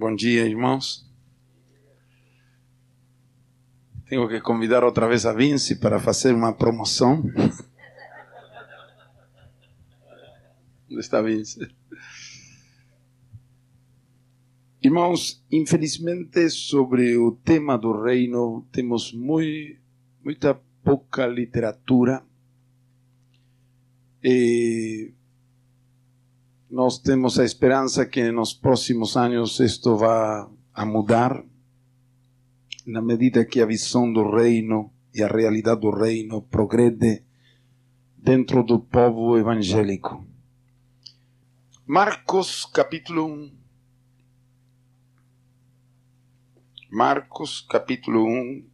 Bom dia, irmãos. Tenho que convidar outra vez a Vinci para fazer uma promoção. Onde está Vinci? Irmãos, infelizmente sobre o tema do reino temos muito, muita pouca literatura. E nós temos a esperança que nos próximos anos isto vá a mudar, na medida que a visão do reino e a realidade do reino progrede dentro do povo evangélico. Marcos capítulo 1. Marcos capítulo 1,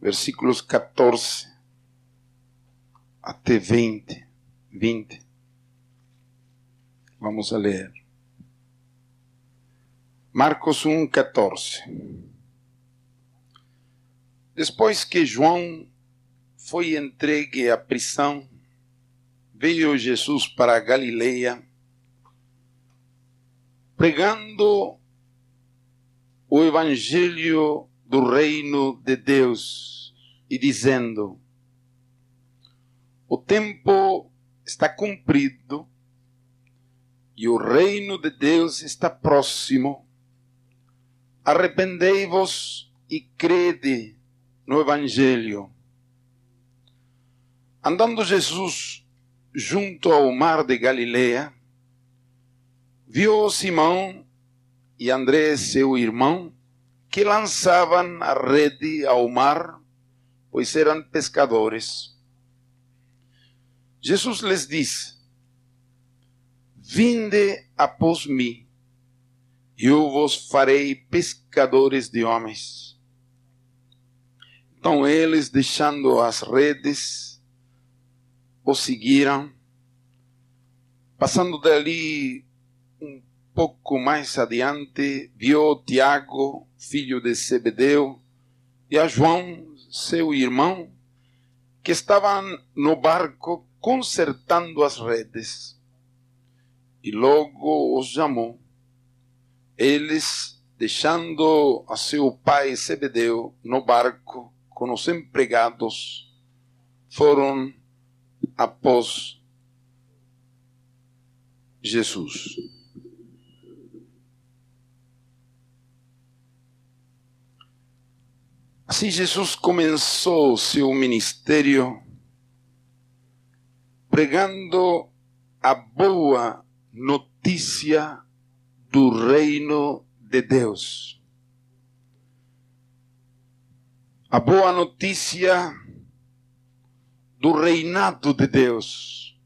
versículos 14 até 20. 20. Vamos a ler. Marcos 1, 14. Depois que João foi entregue à prisão, veio Jesus para a Galileia, pregando o evangelho do reino de Deus e dizendo: O tempo está cumprido e o reino de Deus está próximo. Arrependei-vos e crede no Evangelho. Andando Jesus junto ao mar de Galileia, viu Simão e André, seu irmão, que lançavam a rede ao mar, pois eram pescadores. Jesus lhes disse: Vinde após mim, e eu vos farei pescadores de homens. Então eles, deixando as redes, o seguiram. Passando dali um pouco mais adiante, viu Tiago, filho de Zebedeu, e a João, seu irmão, que estavam no barco consertando as redes e logo os chamou. Eles, deixando a seu pai Zebedeu no barco com os empregados, foram após Jesus. Assim Jesus começou seu ministério pregando a boa notícia do reino de Deus. A boa notícia do reinado de Deus.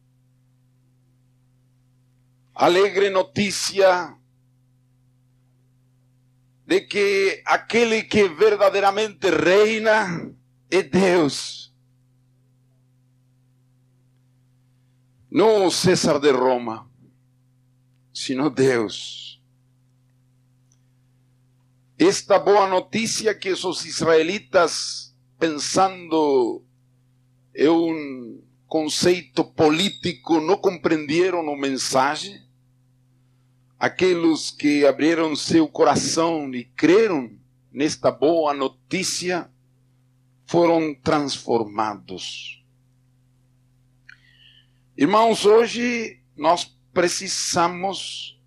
Alegre notícia de que aquele que verdadeiramente reina é Deus. Não César de Roma sino Deus. Esta boa notícia que os israelitas, pensando em um conceito político, não compreenderam a mensagem, aqueles que abriram seu coração e creram nesta boa notícia, foram transformados. Irmãos, hoje nós precisamos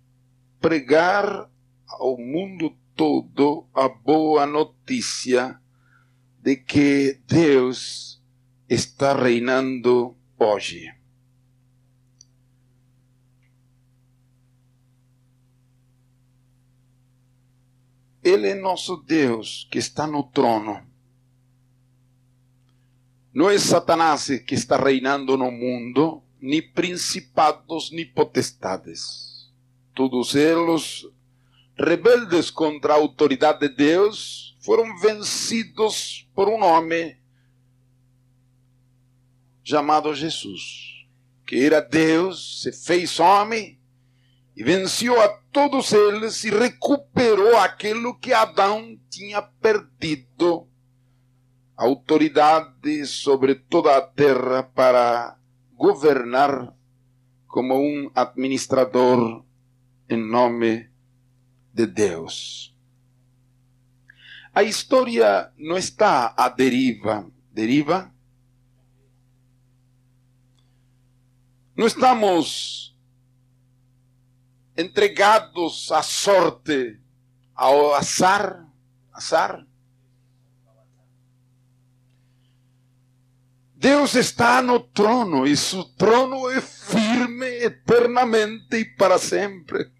pregar ao mundo todo a boa notícia de que Deus está reinando hoje. Ele é nosso Deus que está no trono. Não é Satanás que está reinando no mundo, ni principados, ni potestades. Todos eles, rebeldes contra a autoridade de Deus, foram vencidos por um homem chamado Jesus, que era Deus, se fez homem e venceu a todos eles e recuperou aquilo que Adão tinha perdido autoridade sobre toda a terra para governar como um administrador em nome de Deus. A história não está à deriva. Deriva? Não estamos entregados à sorte, ao azar. Azar? Deus está no trono e seu trono é firme eternamente e para sempre.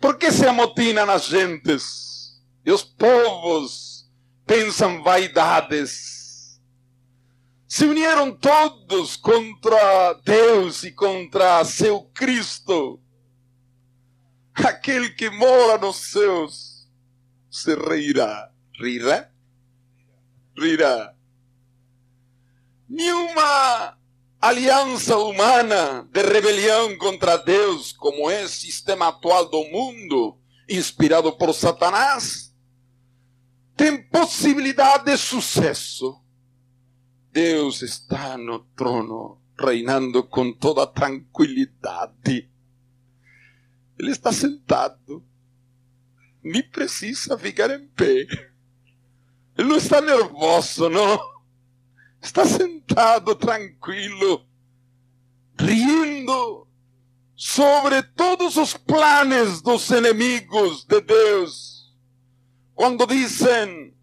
¿Por que se amotinam as gentes? E os povos pensam vaidades. Se uniram todos contra Deus e contra seu Cristo. Aquele que mora nos céus se rirá. Rirá? Rirá. Nenhuma aliança humana de rebelião contra Deus, como é o sistema atual do mundo, inspirado por Satanás, tem possibilidade de sucesso. Deus está no trono, reinando com toda tranquilidade. Ele está sentado, nem precisa ficar em pé. Ele não está nervoso, não está sentado tranquilo, rindo sobre todos os planos dos inimigos de Deus. Quando dizem,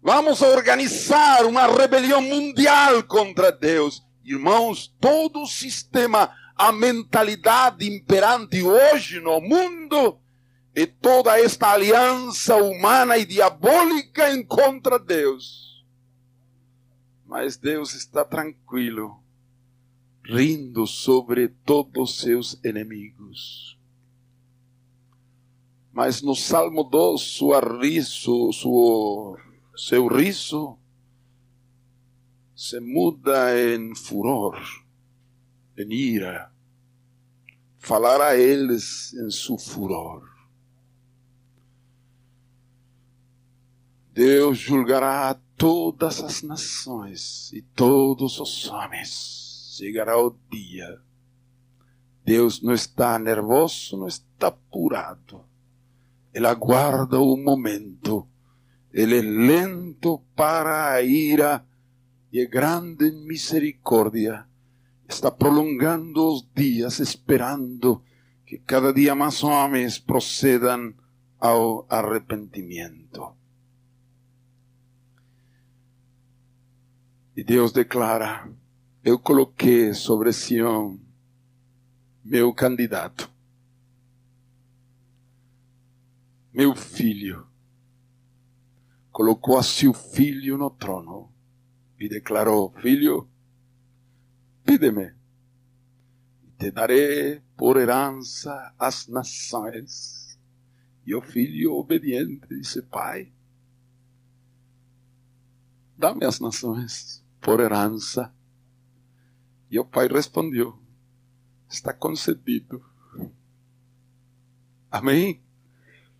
vamos a organizar uma rebelião mundial contra Deus. Irmãos, todo o sistema, a mentalidade imperante hoje no mundo e toda esta aliança humana e diabólica em contra Deus mas Deus está tranquilo, rindo sobre todos seus inimigos. Mas no Salmo 2, sua riso, seu, seu riso se muda em furor, em ira. Falar a eles em seu furor. Deus julgará todas as nações e todos os homens. Chegará o dia. Deus não está nervoso, não está apurado. Ele aguarda o momento. Ele é lento para a ira e é grande em misericórdia. Está prolongando os dias, esperando que cada dia mais homens procedam ao arrependimento. E Deus declara: Eu coloquei sobre Sião meu candidato, meu filho. Colocou a seu filho no trono e declarou: Filho, pide-me, te darei por herança as nações. E o filho obediente disse: Pai, dá-me as nações por herança. E o pai respondeu: Está concedido. Amém?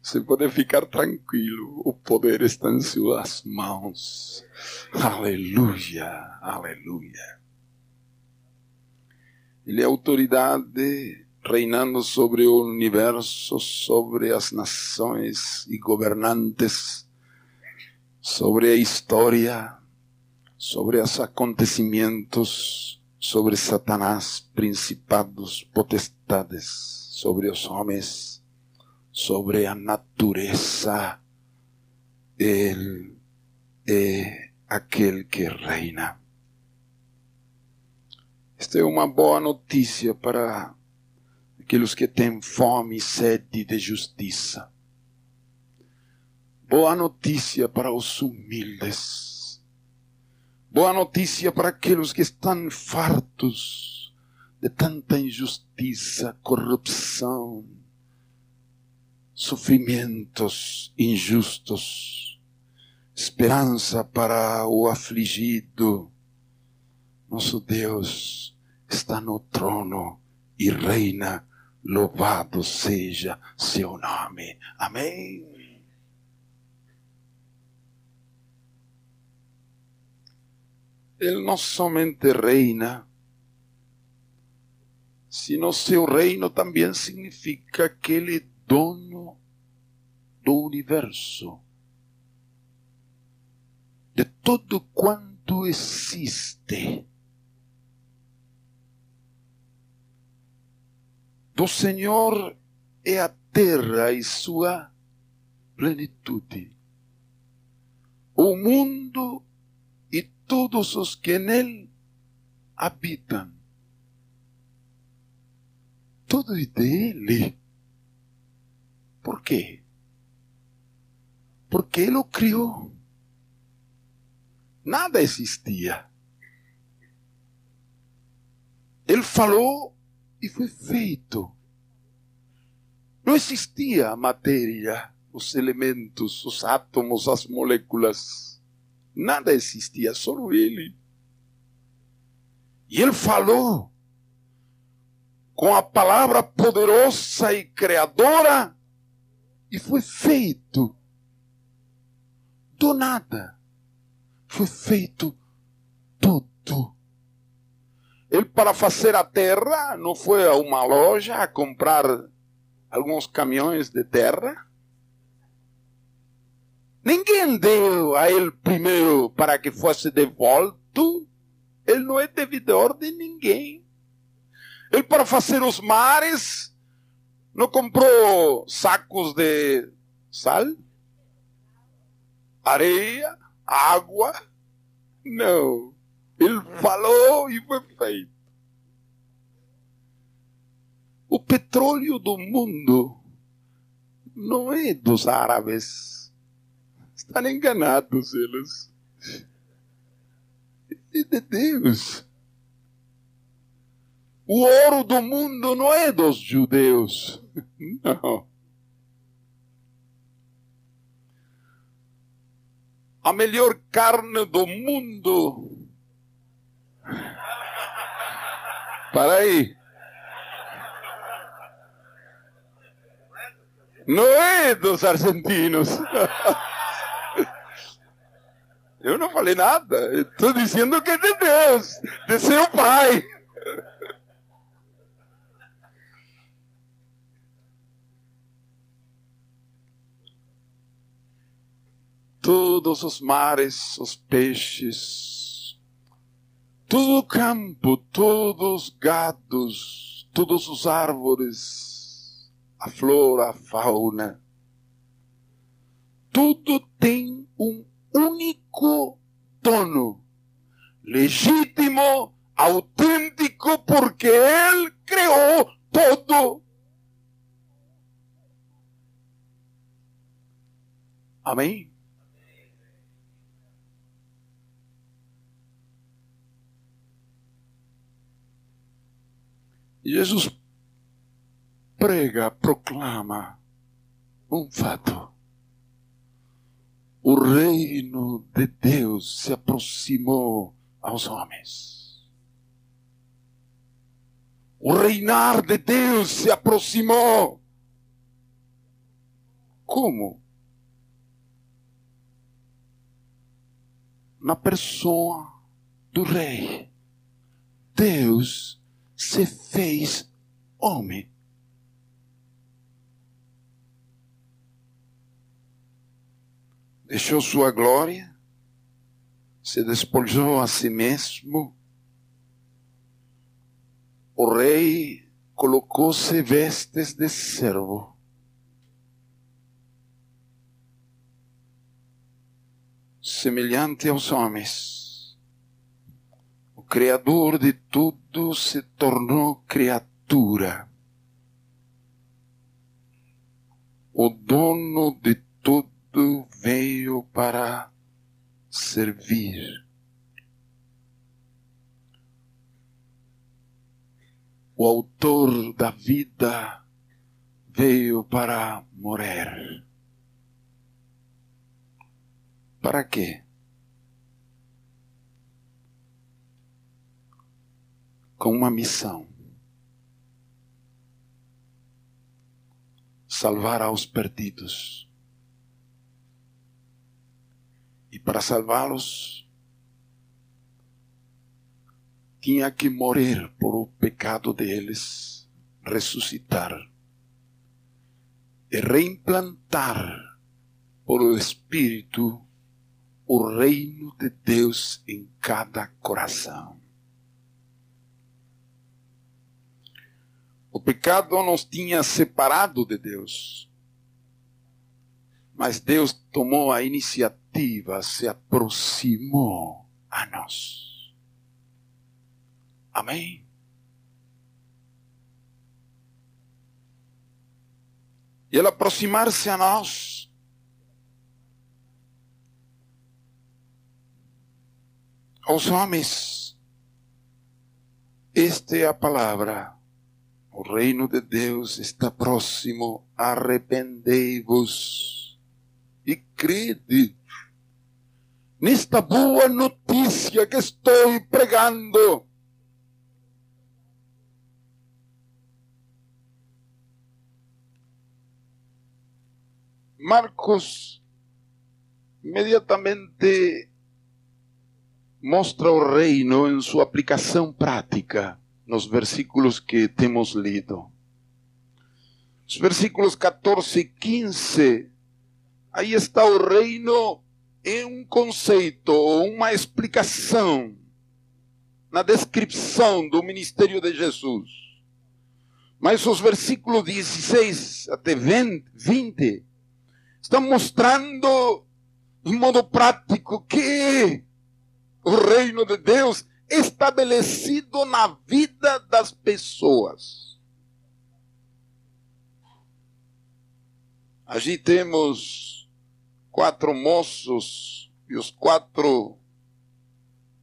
Você pode ficar tranquilo, o poder está em suas mãos. Aleluia, aleluia. Ele é autoridade reinando sobre o universo, sobre as nações e governantes, sobre a história, sobre os acontecimentos, sobre Satanás, principados, potestades, sobre os homens, sobre a natureza. Ele é aquele que reina. Esta é uma boa notícia para aqueles que têm fome e sede de justiça. Boa notícia para os humildes Boa notícia para aqueles que estão fartos de tanta injustiça, corrupção, sofrimentos injustos. Esperança para o afligido. Nosso Deus está no trono e reina. Louvado seja seu nome. Amém. Ele não somente reina, sino seu reino também significa que ele dono do universo, de todo quanto existe. Do Senhor é a terra e sua plenitude, o mundo e todos os que nele habitam. Tudo é dele. Por quê? Porque ele o criou. Nada existia. Ele falou e foi feito. Não existia a matéria, os elementos, os átomos, as moléculas. Nada existia, só ele. E ele falou com a palavra poderosa e criadora e foi feito. Do nada. Foi feito tudo. Ele, para fazer a terra, não foi a uma loja a comprar alguns caminhões de terra. Ninguém deu a ele primeiro para que fosse devolto. Ele não é devedor de ninguém. Ele, para fazer os mares, não comprou sacos de sal, areia, água. Não. Ele falou e foi feito. O petróleo do mundo não é dos árabes. Estão enganados eles. É de Deus. O ouro do mundo não é dos judeus. Não. A melhor carne do mundo. Para aí. Não é dos argentinos. Eu não falei nada. Estou dizendo que é de Deus, de seu pai. todos os mares, os peixes, todo o campo, todos os gados, todos os árvores, a flora, a fauna, tudo tem um único dono, legítimo, autêntico, porque Ele criou todo. Amém? Jesus prega, proclama um fato. O reino de Deus se aproximou aos homens. O reinar de Deus se aproximou. Como? Na pessoa do rei. Deus se fez homem. Deixou sua glória, se despojou a si mesmo. O rei colocou-se vestes de servo. Semelhante aos homens Criador de tudo se tornou criatura. O dono de tudo veio para servir. O autor da vida veio para morrer. Para quê? com uma missão: salvar aos perdidos. E para salvá-los, tinha que morrer por o pecado deles, ressuscitar e reimplantar por o Espírito o reino de Deus em cada coração. O pecado nos tinha separado de Deus. Mas Deus tomou a iniciativa, se aproximou a nós. Amém? E ele aproximar-se a nós, aos homens, esta é a palavra. O reino de Deus está próximo. Arrependei-vos e crede nesta boa notícia que estou pregando. Marcos imediatamente mostra o reino em sua aplicação prática nos versículos que temos lido. Os versículos 14 e 15, aí está o reino em um conceito, uma explicação, na descrição do ministério de Jesus. Mas os versículos 16 até 20 estão mostrando em modo prático que o reino de Deus estabelecido na vida das pessoas. Allí temos quatro moços e os quatro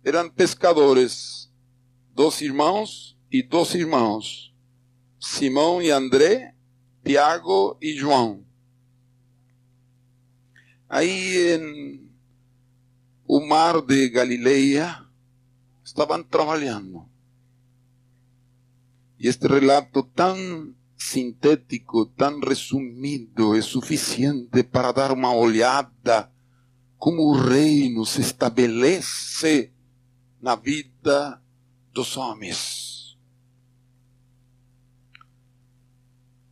eram pescadores, dois irmãos e dois irmãos, Simão e André, Tiago e João. Aí em o mar de Galileia estavam trabalhando. E este relato tão sintético, tão resumido, é suficiente para dar uma olhada como o reino se estabelece na vida dos homens.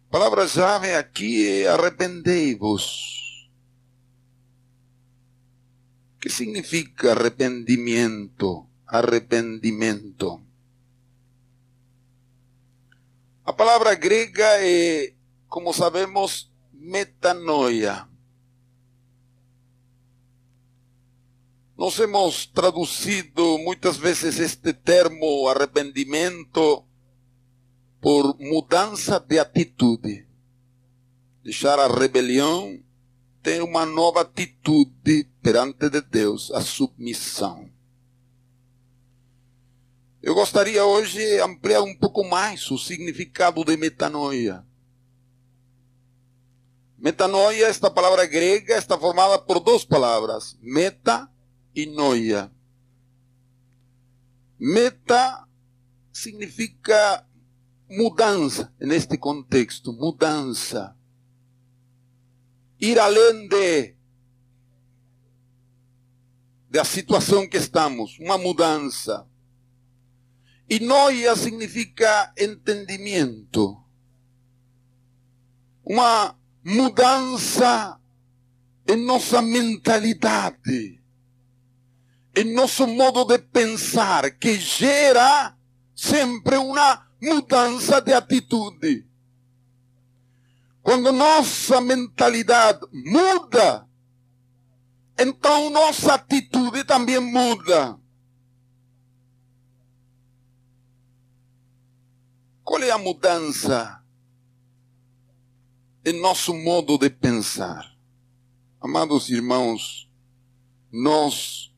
A palavra-chave aqui é arrependei-vos. que significa arrependimento? Arrependimento. A palavra grega é, como sabemos, metanoia. Nós hemos traduzido muitas vezes este termo arrependimento por mudança de atitude. Deixar a rebelião ter uma nova atitude perante de Deus, a submissão. Eu gostaria hoje ampliar um pouco mais o significado de metanoia. Metanoia, esta palavra grega, está formada por duas palavras, meta e noia. Meta significa mudança, neste contexto, mudança ir além de da situação que estamos, uma mudança. E noia significa entendimento. Uma mudança em nossa mentalidade, em nosso modo de pensar, que gera sempre uma mudança de atitude. Quando nossa mentalidade muda, então nossa atitude também muda. Qual é a mudança em nosso modo de pensar? Amados irmãos, nós,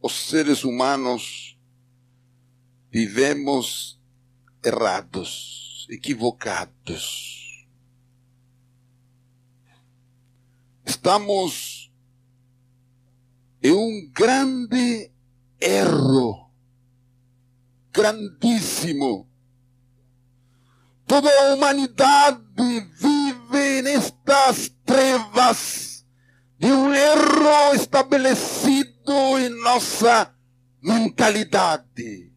os seres humanos, vivemos errados, equivocados estamos em um grande erro, grandíssimo. Toda a humanidade vive nestas trevas de um erro estabelecido em nossa mentalidade.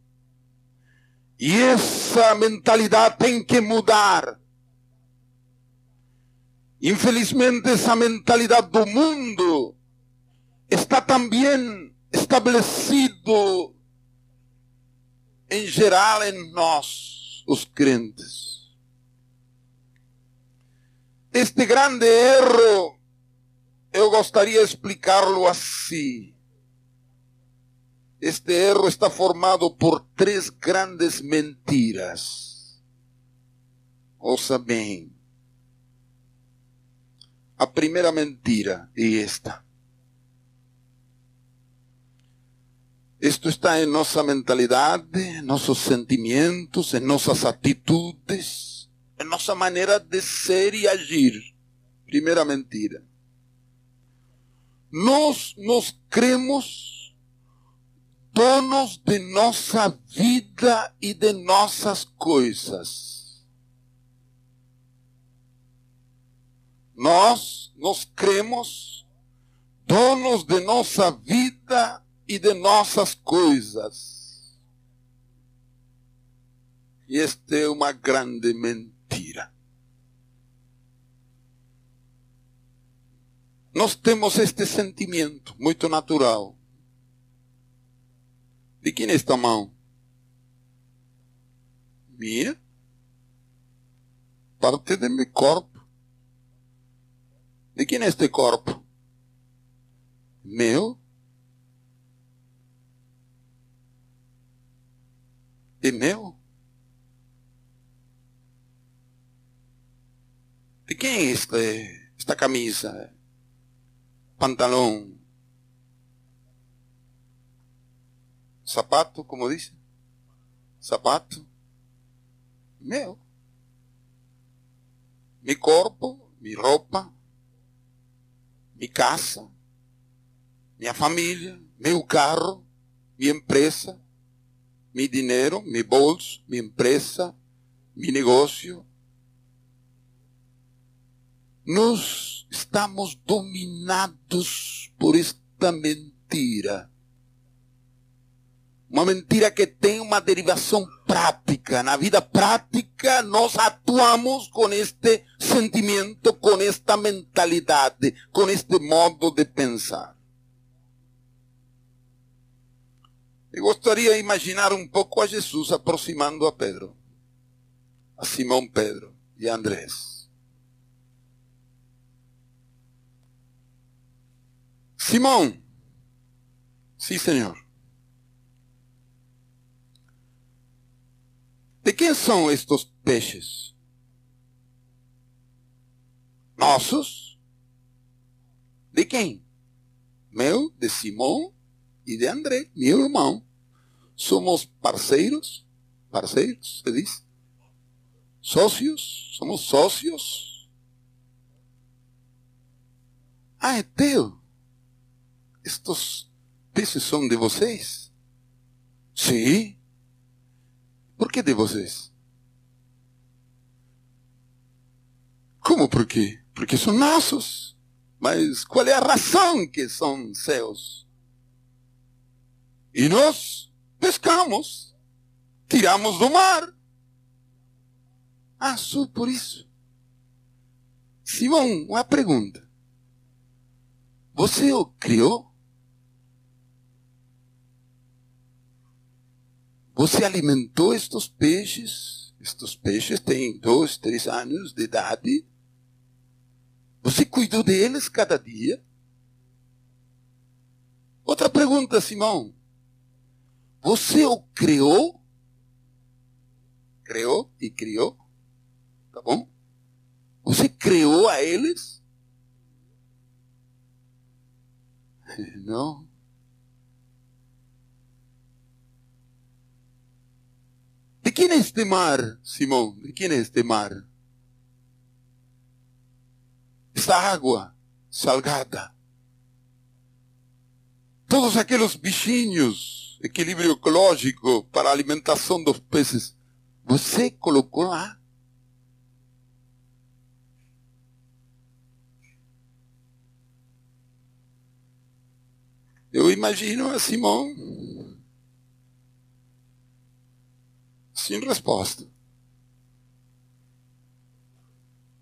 E essa mentalidade tem que mudar. Infelizmente, esa mentalidad del mundo está también establecido em geral em nós, os crentes. Este grande erro, eu gostaria de assim. Este erro está formado por três grandes mentiras. Ouça bem. A primeira mentira é esta. Isto está em nossa mentalidade, nossos sentimentos, em nossas atitudes, em nossa maneira de ser e agir. Primeira mentira. Nós nos cremos donos de nossa vida e de nossas coisas. Nós nos cremos donos de nossa vida e de nossas coisas. E esta é uma grande mentira. Nós temos este sentimento muito natural. De quem esta mão? Minha? Parte de meu corpo. De quem este corpo? Meu? é meu? É esta, camisa? Pantalão? Sapato, como disse? Sapato? Meu. Meu corpo, minha roupa, minha casa, minha família, meu carro, minha empresa, mi dinheiro, mi bolso, mi empresa, mi negócio. Nós estamos dominados por esta mentira. Uma mentira que tem uma derivação prática. Na vida prática, nós atuamos com este sentimento, com esta mentalidade, com este modo de pensar. Eu gostaria de imaginar um pouco a Jesus aproximando a Pedro, a Simão Pedro e a Andrés. Simão, sim, Senhor. De quem são estes peixes? Nossos? De quem? Meu, de Simão e de André, meu irmão. Somos parceiros, parceiros, se diz? Sócios, somos sócios. Ah, é teu. Estes peixes são de vocês? Sim. Por que de vocês? Como por quê? Porque são nossos. Mas qual é a razão que são seus? E nós pescamos, tiramos do mar. Ah, só por isso. Simão, uma pergunta. Você o criou? Você alimentou estes peixes? Estes peixes têm dois, três anos de idade. Você cuidou deles cada dia? Outra pergunta, Simão. Você o criou? Criou e criou? Tá bom? Você criou a eles? Não. De quem é este mar, Simão? De quem é este mar? Esta água salgada. Todos aqueles bichinhos equilíbrio ecológico para a alimentação dos peces. Você colocou lá. Eu imagino a Simão sem resposta.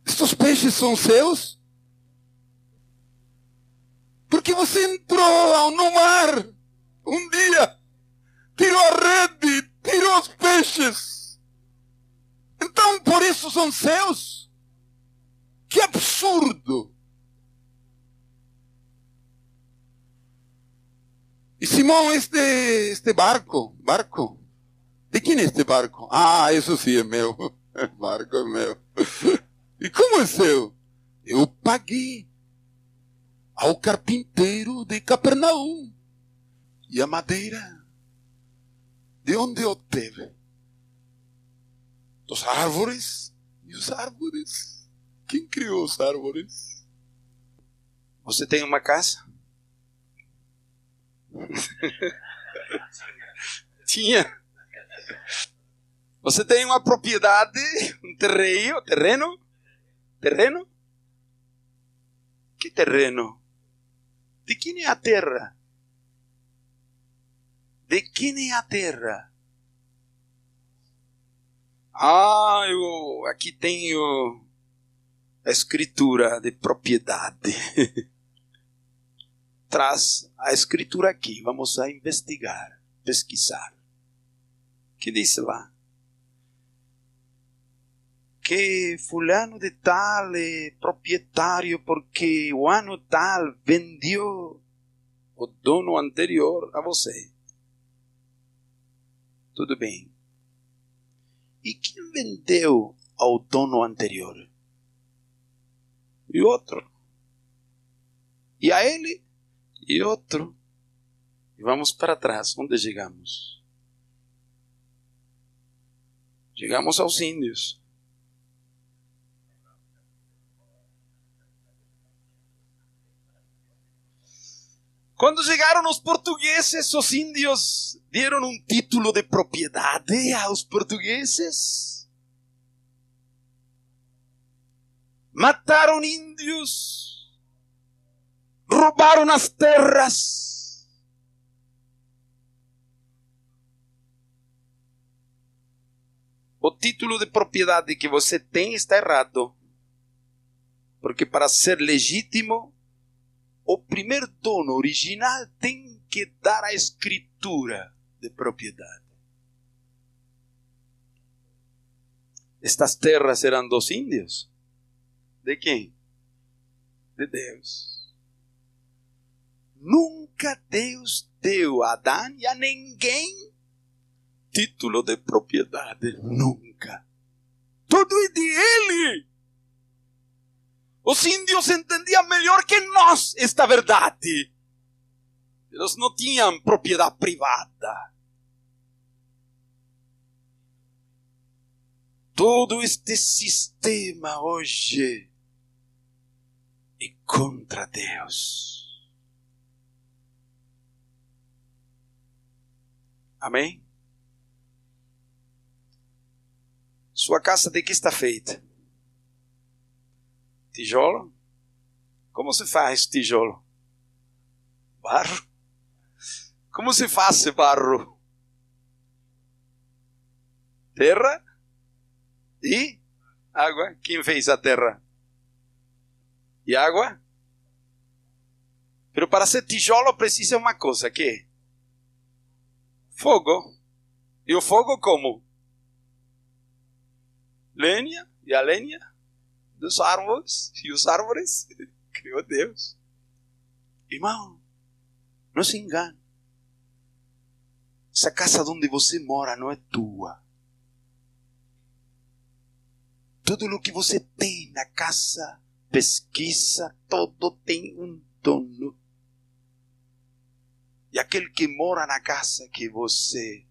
Estes peixes são seus? Porque você entrou no mar um dia, tirou a rede, tirou os peixes. Então por isso são seus? Que absurdo! E Simão, este, este barco, barco, de quem é este barco? Ah, isso sim é meu. barco é meu. E como é seu? Eu paguei ao carpinteiro de Capernaum. E a madeira, de onde eu teve? Dos árvores. E os árvores? Quem criou os árvores? Você tem uma casa? Tinha. Você tem uma propriedade, um terreno, terreno? Terreno? Que terreno? De quem é a terra? De quem é a terra? Ah, eu aqui tenho a escritura de propriedade. Traz a escritura aqui, vamos a investigar, pesquisar. Que diz lá? que fulano de tal é proprietário porque o ano tal vendeu o dono anterior a você. Tudo bem. E quem vendeu ao dono anterior? E outro. E a ele? E outro. E vamos para trás. Onde chegamos? Chegamos aos índios. Quando chegaram os portugueses, os índios deram um título de propriedade aos portugueses. Mataram índios. Roubaram as terras. O título de propriedade que você tem está errado. Porque para ser legítimo, o primeiro dono original tem que dar a escritura de propriedade. Estas terras eram dos índios. De quem? De Deus. Nunca Deus deu a Adão e a ninguém título de propriedade. Nunca. Tudo é de Ele. Os índios entendiam melhor que nós esta verdade. Eles não tinham propriedade privada. Todo este sistema hoje é contra Deus. Amém? Sua casa de que está feita? Tijolo? Como se faz tijolo? Barro? Como se faz barro? Terra e água. Quem fez a terra? E água? Pero para ser tijolo precisa uma coisa que fogo. E o fogo como? Lenha e a lenha dos árvores e os árvores criou Deus. Irmão, não se engane. Essa casa onde você mora não é tua. Tudo o que você tem na casa, pesquisa, todo tem um dono. E aquele que mora na casa que você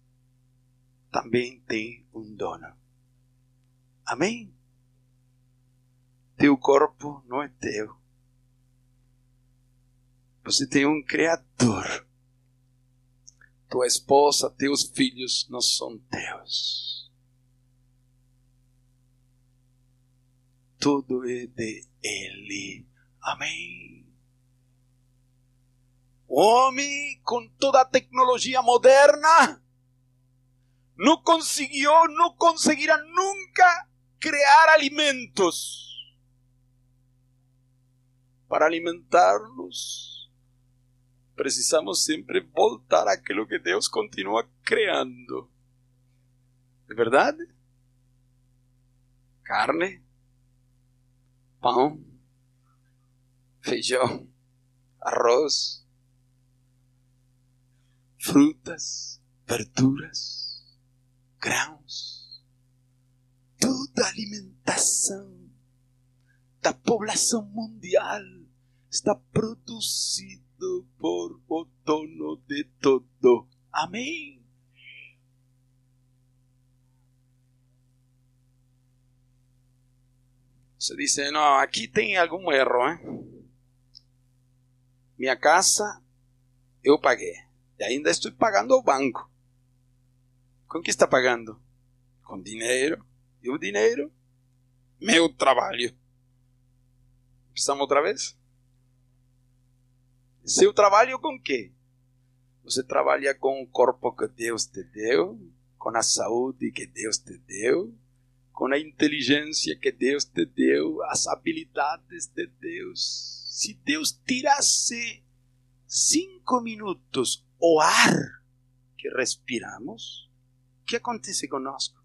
também tem um dono. Amém? Teu corpo não é teu. Você tem um Criador. Tua esposa, teus filhos não são teus. Tudo é de Ele. Amém. O homem, com toda a tecnologia moderna, não conseguiu, não conseguirá nunca criar alimentos para alimentar-nos, precisamos sempre voltar àquilo que Deus continua criando. É verdade? Carne, pão, feijão, arroz, frutas, verduras, grãos, toda a alimentação da população mundial está produzido por o dono de todo. Amém. Você diz, não, aqui tem algum erro, hein? Minha casa eu paguei. E ainda estou pagando ao banco. Com que está pagando? Com dinheiro. E o dinheiro? Meu trabalho. Precisamos outra vez? Seu trabalho com quê? Você trabalha com o corpo que Deus te deu, com a saúde que Deus te deu, com a inteligência que Deus te deu, as habilidades de Deus. Se Deus tirasse cinco minutos o ar que respiramos, o que acontece conosco?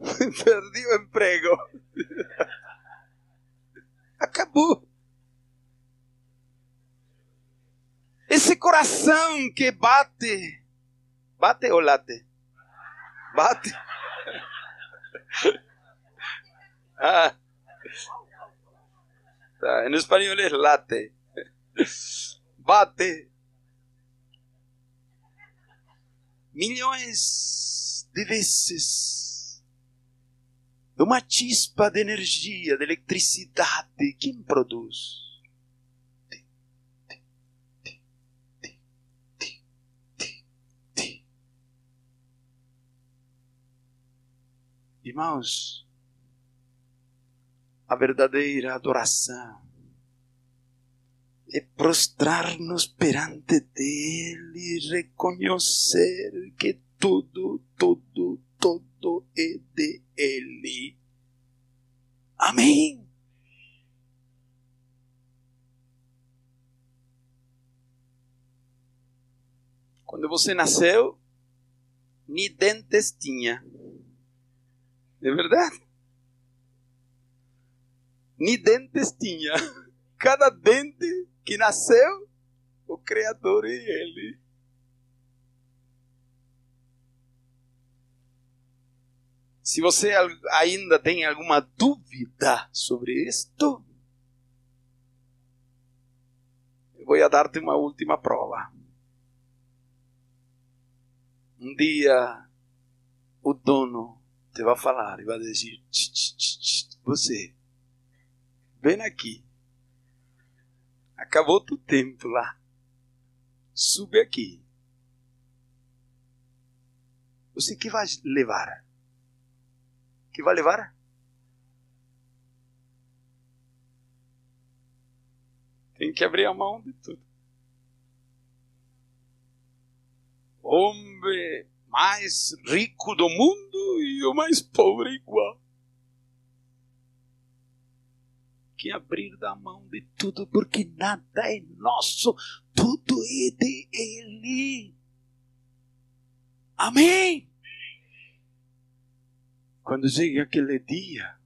Perdi o emprego. Acabou. Esse coração que bate, bate ou late? Bate. Ah. Tá, em espanhol é late. Bate. Milhões de vezes uma chispa de energia, de eletricidade. Quem produz? Irmãos, a verdadeira adoração é prostrar-nos perante Ele e reconhecer que tudo, tudo, tudo é de Ele. Amém. Quando você nasceu, nem dentes tinha. É verdade? Nem dentes tinha. Cada dente que nasceu, o Criador é Ele. Se você ainda tem alguma dúvida sobre isto, eu vou dar-te uma última prova. Um dia o dono te vai falar e vai dizer: Você, vem aqui. Acabou o tempo lá. Sube aqui. Você que vai levar? Que vai levar? Tem que abrir a mão de tudo. Homem mais rico do mundo e o mais pobre igual. Que abrir da mão de tudo, porque nada é nosso, tudo é de Ele. Amém. Quando chegue aquele dia,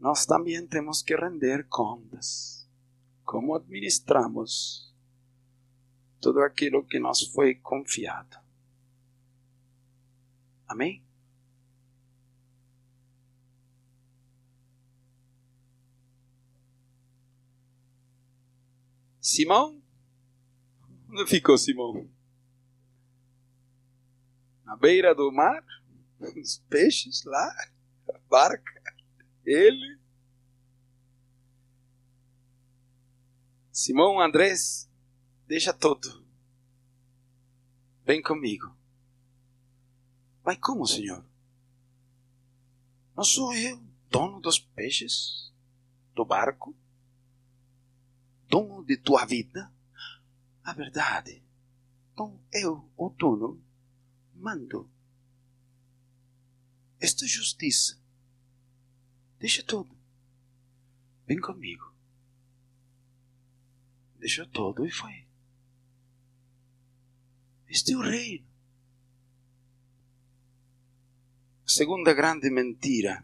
nós também temos que render contas. Como administramos tudo aquilo que nos foi confiado. Amém? Simão? Onde ficou Simão? Na beira do mar? os peixes lá, a barca, ele. Simão Andrés, deixa tudo. Vem comigo. Mas como, senhor? Não sou eu dono dos peixes, do barco, dono de tua vida? A verdade. Então eu, o dono, mando esta justiça Deixa tudo. Vem comigo. Deixou tudo e foi. Este é o reino. Segunda grande mentira.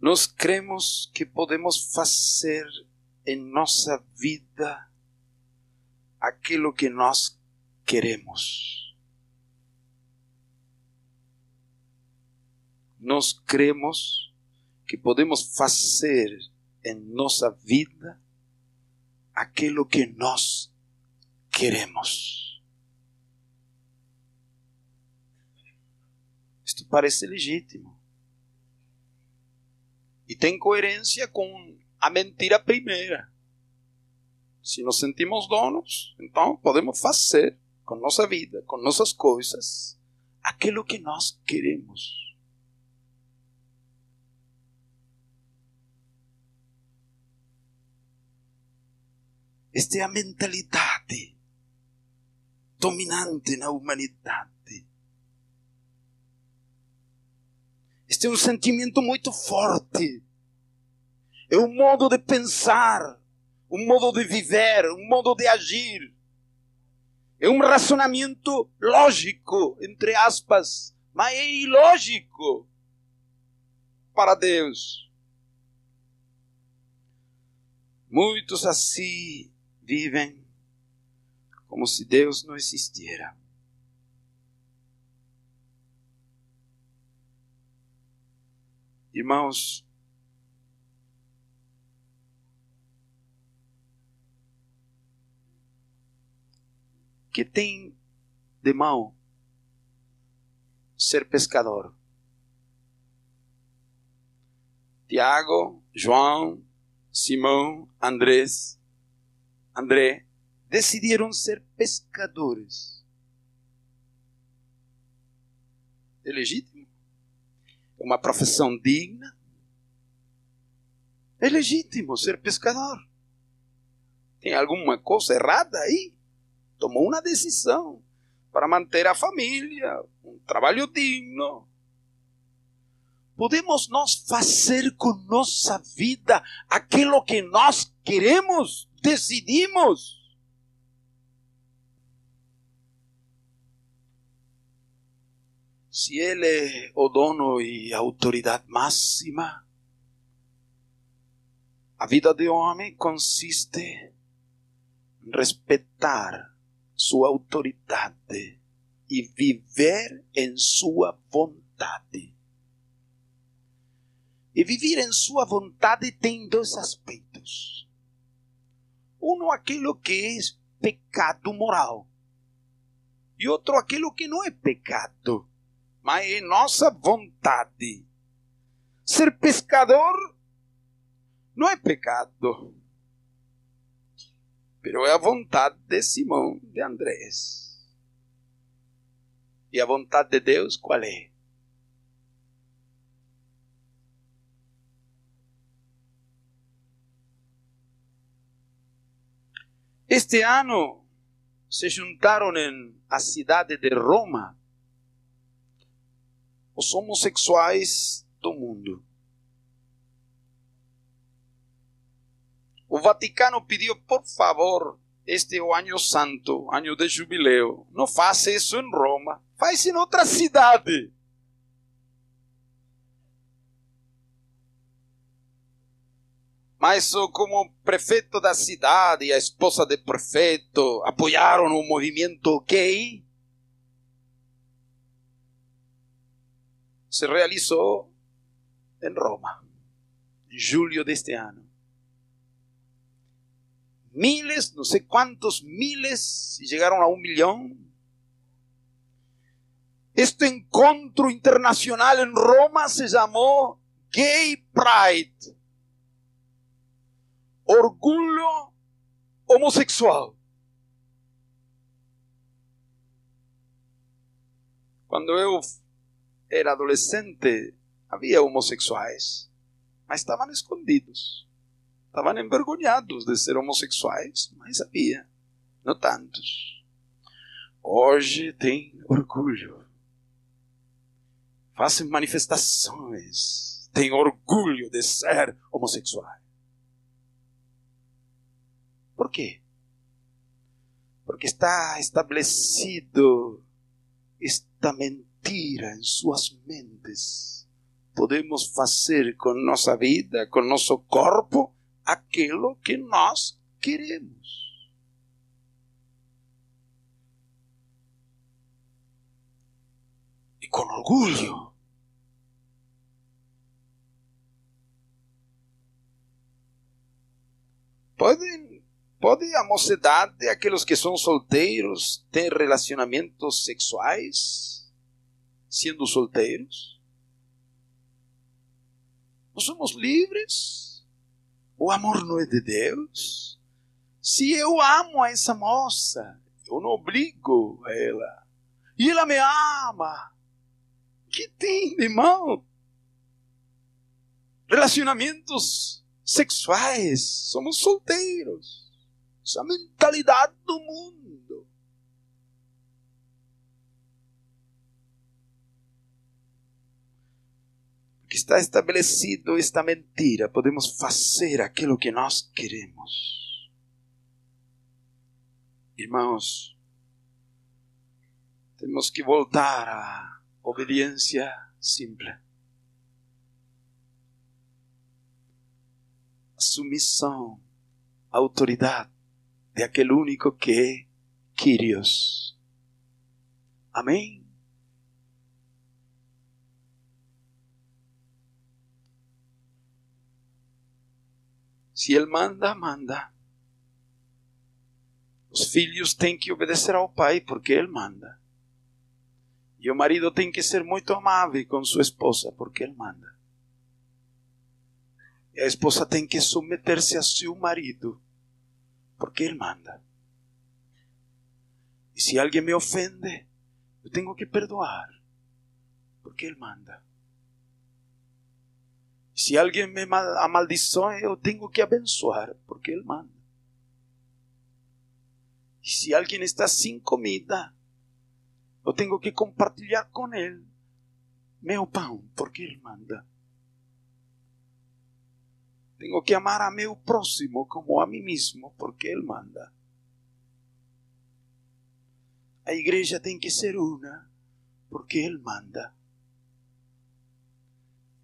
Nós cremos que podemos fazer em nossa vida aquilo que nós queremos. Nós cremos que podemos fazer em nossa vida aquilo que nós queremos. Isto parece legítimo. E tem coerência com a mentira primeira. Se nos sentimos donos, então podemos fazer com nossa vida, com nossas coisas, aquilo que nós queremos. Esta é a mentalidade dominante na humanidade. Este é um sentimento muito forte. É um modo de pensar, um modo de viver, um modo de agir. É um racionamento lógico, entre aspas, mas é ilógico para Deus. Muitos assim vivem como se Deus não existiera. Irmãos, que tem de mal ser pescador? Tiago, João, Simão, Andrés, André decidiram ser pescadores. É legítimo? É uma profissão digna? É legítimo ser pescador. Tem alguma coisa errada aí? Tomou uma decisão para manter a família, um trabalho digno. Podemos nós fazer com nossa vida aquilo que nós queremos? decidimos. Se Ele é o dono e a autoridade máxima, a vida de homem consiste em respeitar sua autoridade e viver em sua vontade. E viver em sua vontade tem dois aspectos. Um aquilo que é pecado moral. E outro aquilo que não é pecado, mas é nossa vontade. Ser pescador não é pecado. Pero é a vontade de Simão, de Andrés. E a vontade de Deus qual é? Este ano se juntaram em a cidade de Roma os homossexuais do mundo. O Vaticano pediu, por favor, este é o ano santo, ano de jubileu. Não faça isso em Roma, faz em outra cidade. Mas como prefeito da cidade e a esposa do prefeito apoiaram o movimento gay, se realizou em Roma, em julho deste ano. Miles, não sei quantos miles, chegaram a um milhão. Este encontro internacional em Roma se chamou Gay Pride orgulho homossexual. Quando eu era adolescente, havia homossexuais, mas estavam escondidos. Estavam envergonhados de ser homossexuais, mas havia, não tantos. hoje tem orgulho. Fazem manifestações, tem orgulho de ser homossexual. Por quê? Porque está estabelecido esta mentira em suas mentes. Podemos fazer com nossa vida, com nosso corpo, aquilo que nós queremos. E com orgulho. Podem, pode a mocidade, aqueles que são solteiros, ter relacionamentos sexuais sendo solteiros? Nós somos livres? O amor não é de Deus? Se eu amo essa moça, eu não obrigo ela. E ela me ama. Que tem de mal? Relacionamentos sexuais. Somos solteiros. Essa é mentalidade do mundo. Que está estabelecido esta mentira, podemos fazer aquilo que nós queremos. Irmãos, temos que voltar à obediência simples. A submissão, autoridade de aquele único que é Kyrios. Amém? Se Ele manda, manda. Os filhos têm que obedecer ao pai porque ele manda. E o marido tem que ser muito amável com sua esposa porque ele manda. E a esposa tem que submeter-se a seu marido porque ele manda. E se alguém me ofende, eu tenho que perdoar porque ele manda. Se alguém me amaldiçoa, eu tenho que abençoar porque ele manda. E se alguém está sem comida, eu tenho que compartilhar com ele meu pão, porque ele manda. Tenho que amar a meu próximo como a mim mesmo, porque ele manda. A igreja tem que ser una, porque ele manda.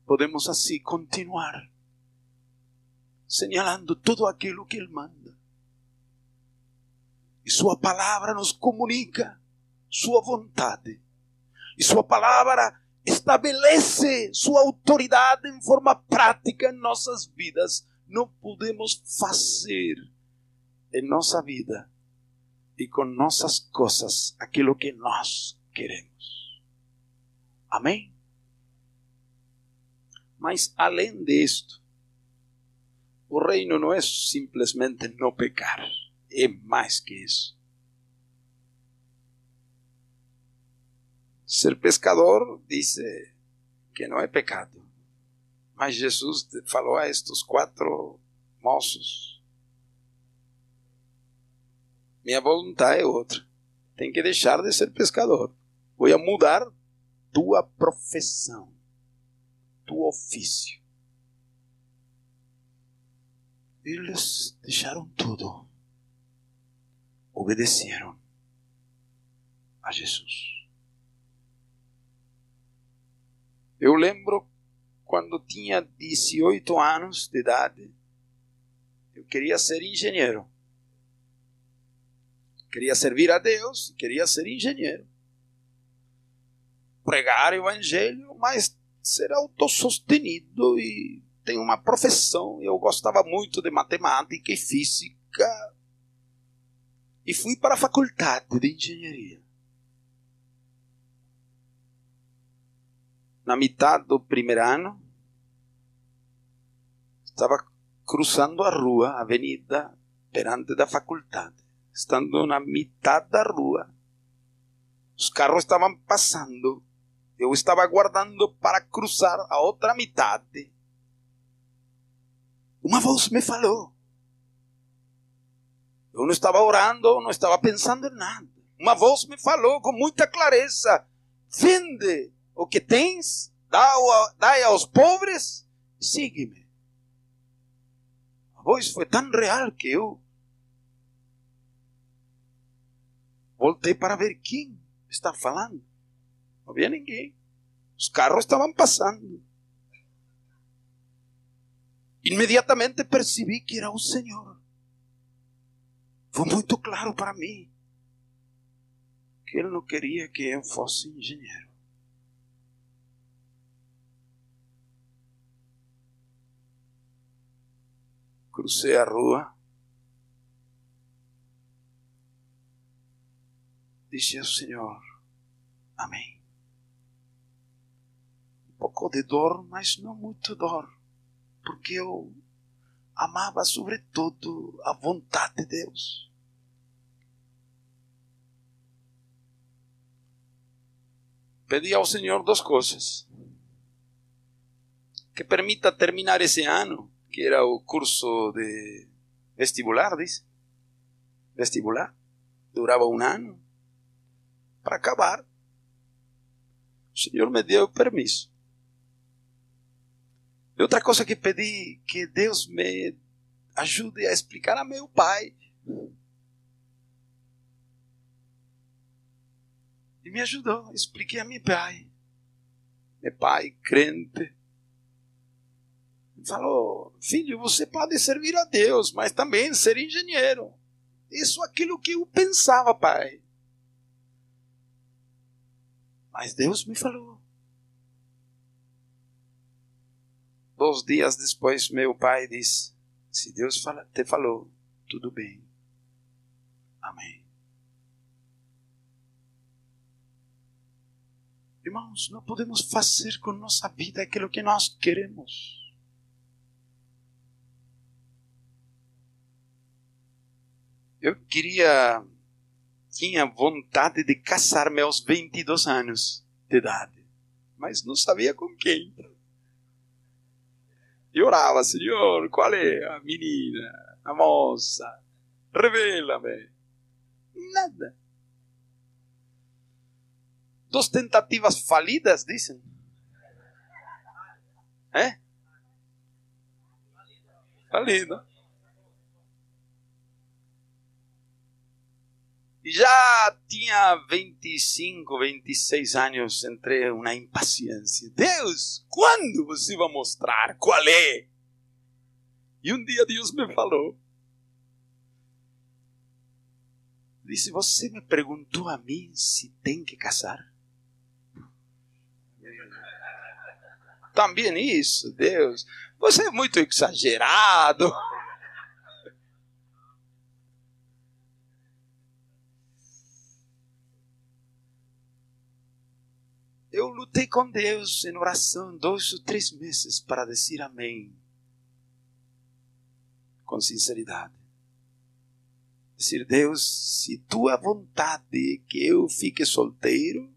Podemos assim continuar señalando tudo aquilo que ele manda. E Sua palavra nos comunica Sua vontade. E Sua palavra estabelece Sua autoridade em forma prática em nossas vidas. Não podemos fazer em nossa vida e com nossas coisas aquilo que nós queremos. Amém? Mas além disto, o reino não é simplesmente não pecar é mais que isso. Ser pescador dice que não é pecado. Mas Jesus falou a estes quatro moços: Minha vontade é outra. Tem que deixar de ser pescador. Vou mudar tua profissão, tu ofício. Eles deixaram tudo obedeceram a Jesus. Eu lembro quando tinha 18 anos de idade, eu queria ser engenheiro. Queria servir a Deus, queria ser engenheiro. Pregar o evangelho, mas ser autossostenido e ter uma profissão. Eu gostava muito de matemática e física e fui para a faculdade de engenharia. Na metade do primeiro ano, estava cruzando a rua, a avenida, perante da faculdade. Estando na metade da rua, os carros estavam passando. Eu estava aguardando para cruzar a outra metade. Uma voz me falou: eu não estava orando, não estava pensando em nada. uma voz me falou com muita clareza: vende o que tens, dá aos pobres, siga-me. A voz foi tão real que eu voltei para ver quem está falando. Não havia ninguém. Os carros estavam passando. Inmediatamente percebi que era o Senhor. Foi muito claro para mim que ele não queria que eu fosse engenheiro. Cruzei a rua. Disse ao Senhor: Amém. Pouco de dor, mas não muito dor, porque eu amava sobretudo a vontade de Deus. Pedi ao Senhor duas coisas. Que permita terminar esse ano, que era o curso de vestibular, dice. Vestibular. Durava um ano. Para acabar. O Senhor me deu permisso. E outra coisa que pedi, que Deus me ajude a explicar a meu pai E me ajudou. Expliquei a meu pai. Meu pai, crente. Falou: Filho, você pode servir a Deus, mas também ser engenheiro. Isso aquilo que eu pensava, pai. Mas Deus me falou. Dois dias depois, meu pai disse: Se Deus te falou, tudo bem. Amém. Irmãos, não podemos fazer com nossa vida aquilo que nós queremos. Eu queria, tinha vontade de casar-me aos 22 anos de idade, mas não sabia com quem. E orava, Senhor, qual é a menina, a moça? Revela-me. Nada. Dos tentativas falidas, dicen. ¿Eh? Falida. Já tinha 25, 26 anos, entrei uma impaciência. Deus, quando você vai mostrar qual é? E um dia Deus me falou. Disse, você me perguntou a mim se tem que casar? também isso, Deus. Você é muito exagerado. Eu lutei com Deus em oração dois ou três meses para dizer amém. Com sinceridade. Dizer, Deus, se tua vontade é que eu fique solteiro,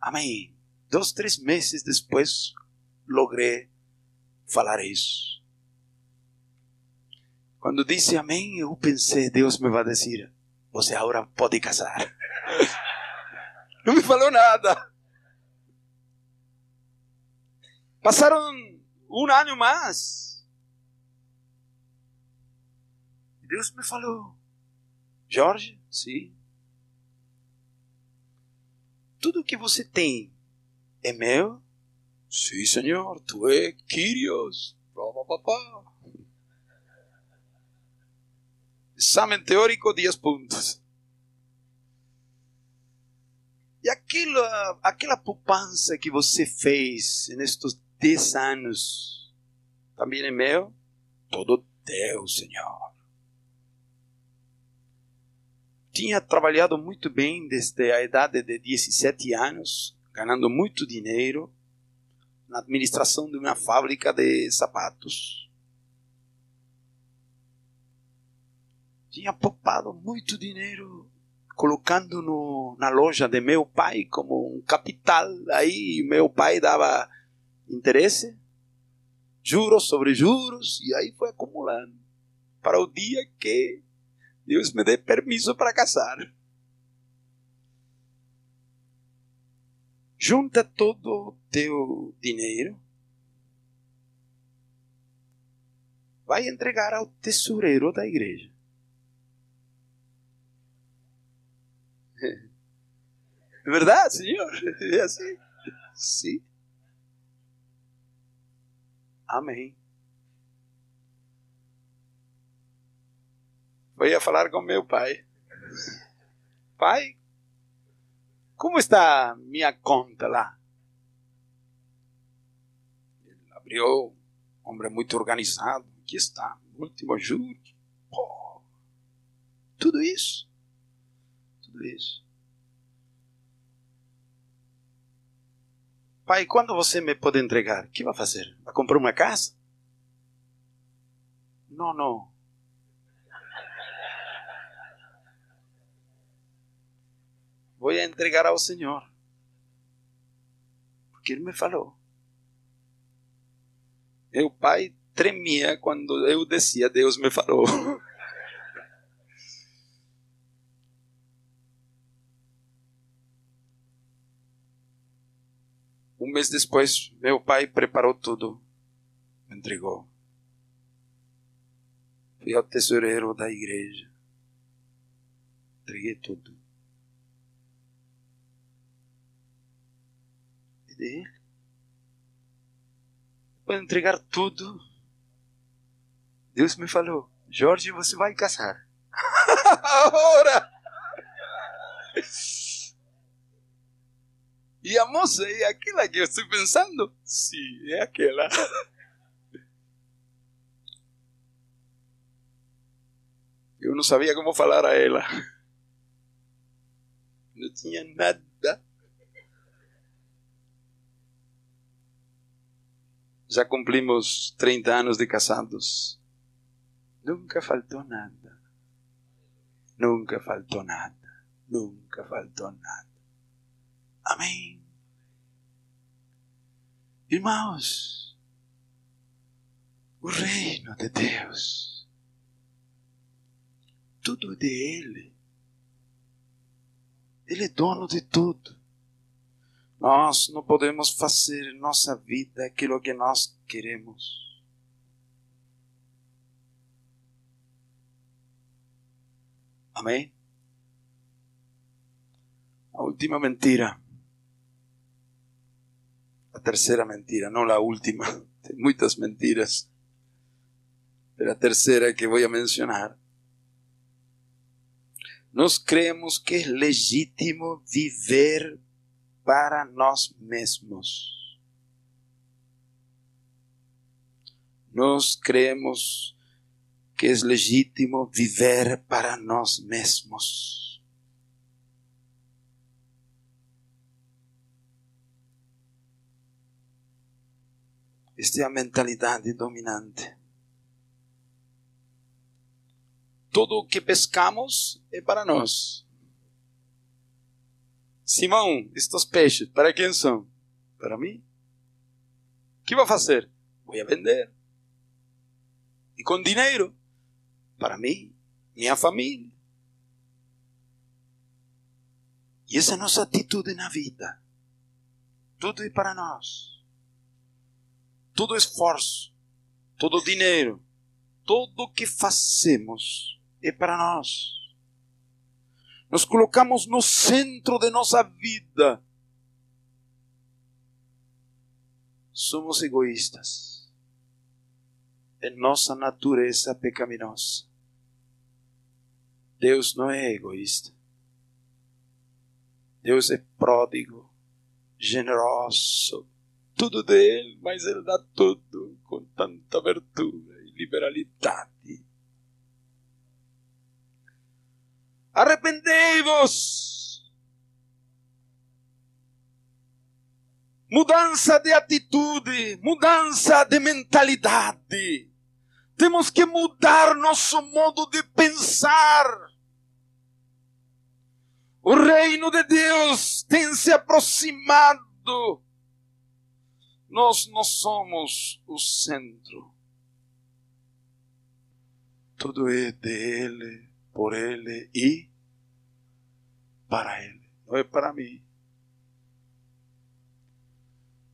amém. Dois, três meses depois, logrei falar isso. Quando disse amém, eu pensei, Deus me vai dizer, você agora pode casar. Não me falou nada. Passaram um ano mais. Deus me falou, Jorge, sim. Tudo que você tem é meu? Sim, senhor, tu é Kyrios. Exame teórico, 10 pontos. E aquilo, aquela poupança que você fez nestes 10 anos, também é meu? Todo teu, Senhor. Tinha trabalhado muito bem desde a idade de 17 anos, ganhando muito dinheiro na administração de uma fábrica de sapatos. Tinha poupado muito dinheiro colocando no, na loja de meu pai como um capital. Aí meu pai dava interesse, juros sobre juros, e aí foi acumulando. Para o dia que Deus me dê permisso para casar. Junta todo o teu dinheiro. Vai entregar ao tesoureiro da igreja. É verdade, senhor? É assim? Sim. Amém. Vou a falar com meu pai. Pai, como está minha conta lá? Ele abriu, homem muito organizado. Aqui está, último juros. Pô, tudo isso. Tudo isso. Pai, quando você me pode entregar? O que vai fazer? Vai comprar uma casa? Não, não. Vou entregar ao Senhor. Porque Ele me falou. Meu pai tremia quando eu descia, Deus me falou. Um mês depois, meu pai preparou tudo, entregou. Fui ao tesoureiro da igreja, entreguei tudo. E dele, depois de entregar tudo, Deus me falou: Jorge, você vai casar. Ora! E a moça é aquela que eu estou pensando? Sim, é aquela. Eu não sabia como falar a ela. Não tinha nada. Já cumprimos 30 anos de casados. Nunca faltou nada. Nunca faltou nada. Nunca faltou nada. Amém. Irmãos, o reino de Deus, tudo de Ele. Ele é dono de tudo. Nós não podemos fazer em nossa vida aquilo que nós queremos. Amém? A última mentira tercera mentira, no la última. Hay muchas mentiras. La tercera que voy a mencionar. Nos creemos que es legítimo viver para nós mesmos. Nos creemos que es legítimo viver para nós mesmos. Esta é a mentalidade dominante. Tudo o que pescamos é para nós. Simão, estes peixes, para quem são? Para mim. O que vou fazer? Vou vender. E com dinheiro? Para mim, minha família. E essa é a nossa atitude na vida. Tudo é para nós todo esforço, todo dinheiro, tudo o que fazemos é para nós. Nos colocamos no centro de nossa vida. Somos egoístas. É nossa natureza pecaminosa. Deus não é egoísta. Deus é pródigo, generoso, tudo dele, mas ele dá tudo com tanta abertura e liberalidade. Arrependei-vos. Mudança de atitude, mudança de mentalidade. Temos que mudar nosso modo de pensar. O reino de Deus tem se aproximado nós não somos o centro. Tudo é de Ele, por Ele e para Ele. Não é para mim.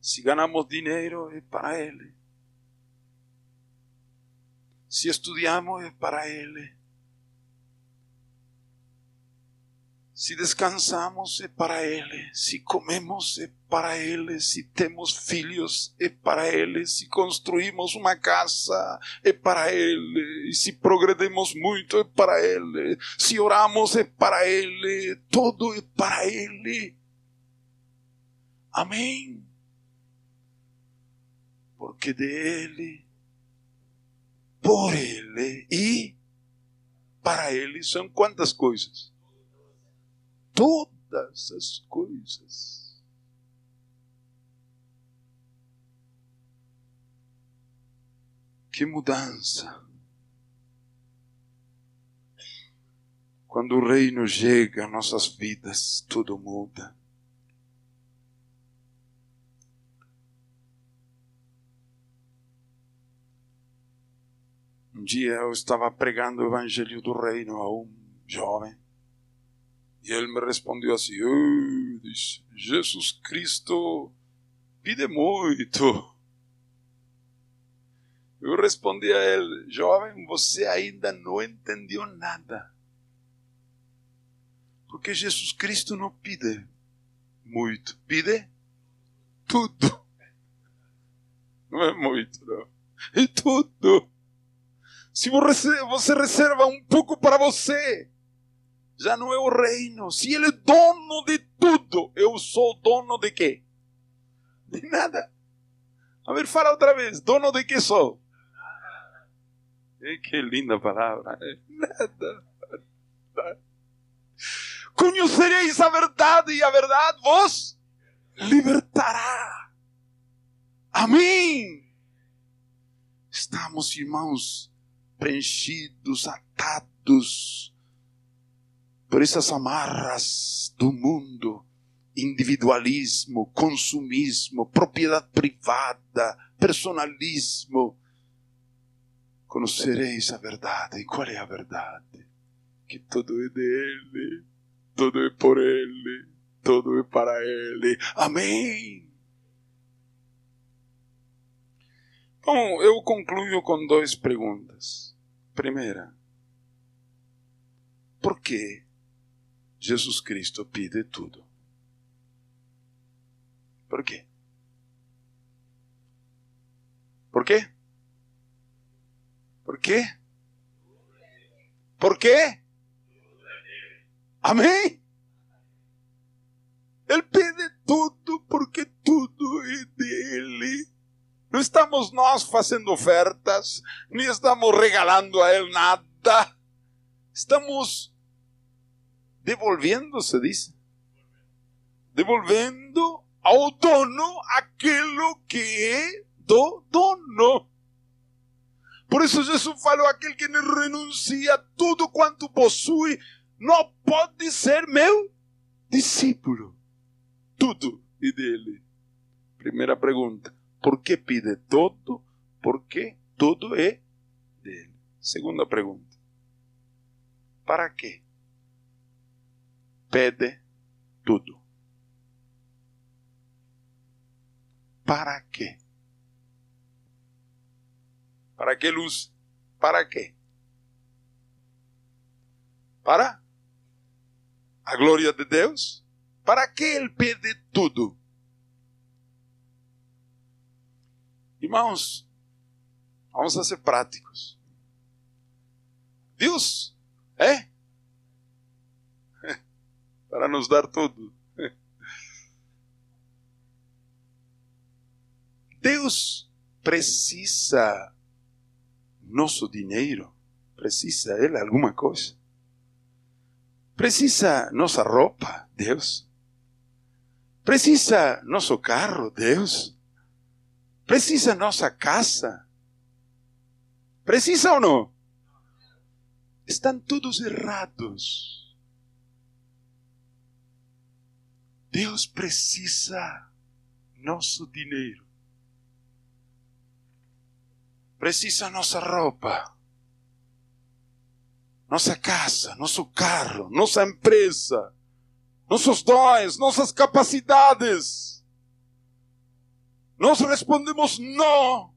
Se ganhamos dinheiro, é para Ele. Se estudamos, é para Ele. Se descansamos é para Ele, se comemos é para Ele, se temos filhos é para Ele, se construímos uma casa é para Ele, se progredimos muito é para Ele, se oramos é para Ele, todo é para Ele. Amém. Porque de Ele, por Ele e para Ele são quantas coisas? Todas as coisas. Que mudança! Quando o reino chega, nossas vidas, tudo muda. Um dia eu estava pregando o evangelho do reino a um jovem. E ele me respondeu assim: oh, Jesus Cristo pide muito. Eu respondi a ele: Jovem, você ainda não entendeu nada. Porque Jesus Cristo não pide muito, pide tudo. Não é muito, não. É tudo. Se você reserva um pouco para você, já não é o reino. Se ele é dono de tudo, eu sou dono de quê? De nada. A ver, fala outra vez. Dono de que sou? que linda palavra. Nada. Conhecereis a verdade e a verdade vos libertará. Amém. Estamos, irmãos, preenchidos, atados por essas amarras do mundo, individualismo, consumismo, propriedade privada, personalismo, conhecereis a verdade. E qual é a verdade? Que tudo é dele, tudo é por ele, tudo é para ele. Amém. Bom, eu concluo com duas perguntas. Primeira, por que Jesus Cristo pide tudo. Por quê? Por quê? Por quê? Por quê? Amém? Ele pede tudo porque tudo é dele. Não estamos nós fazendo ofertas, nem estamos regalando a ele nada. Estamos devolvendo, se diz. Devolvendo ao dono aquilo que do dono. Por isso Jesus falou: aquele que renuncia a tudo quanto possui, não pode ser meu discípulo. Tudo é dele. Primeira pergunta: por que pide todo? Porque tudo é dele. Segunda pergunta: para quê? Pede tudo. Para quê? Para que luz? Para quê? Para a glória de Deus? Para que Ele pede tudo? Irmãos, vamos ser práticos. Deus é para nos dar tudo. Deus precisa nosso dinheiro? Precisa ele alguma coisa? Precisa nossa roupa? Deus? Precisa nosso carro? Deus? Precisa nossa casa? Precisa ou não? Estão todos errados. Deus precisa nosso dinheiro. Precisa nossa roupa. Nossa casa, nosso carro, nossa empresa, nossos dons, nossas capacidades. Nós respondemos não,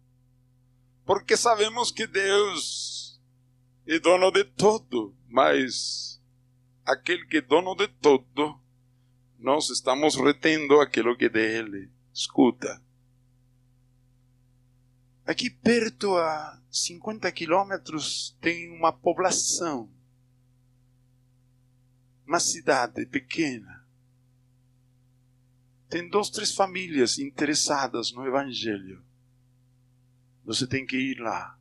porque sabemos que Deus é dono de todo, mas aquele que é dono de todo, nós estamos retendo aquilo que dele. Escuta. Aqui perto, a 50 quilômetros, tem uma poblação, uma cidade pequena. Tem duas, três famílias interessadas no Evangelho. Você tem que ir lá.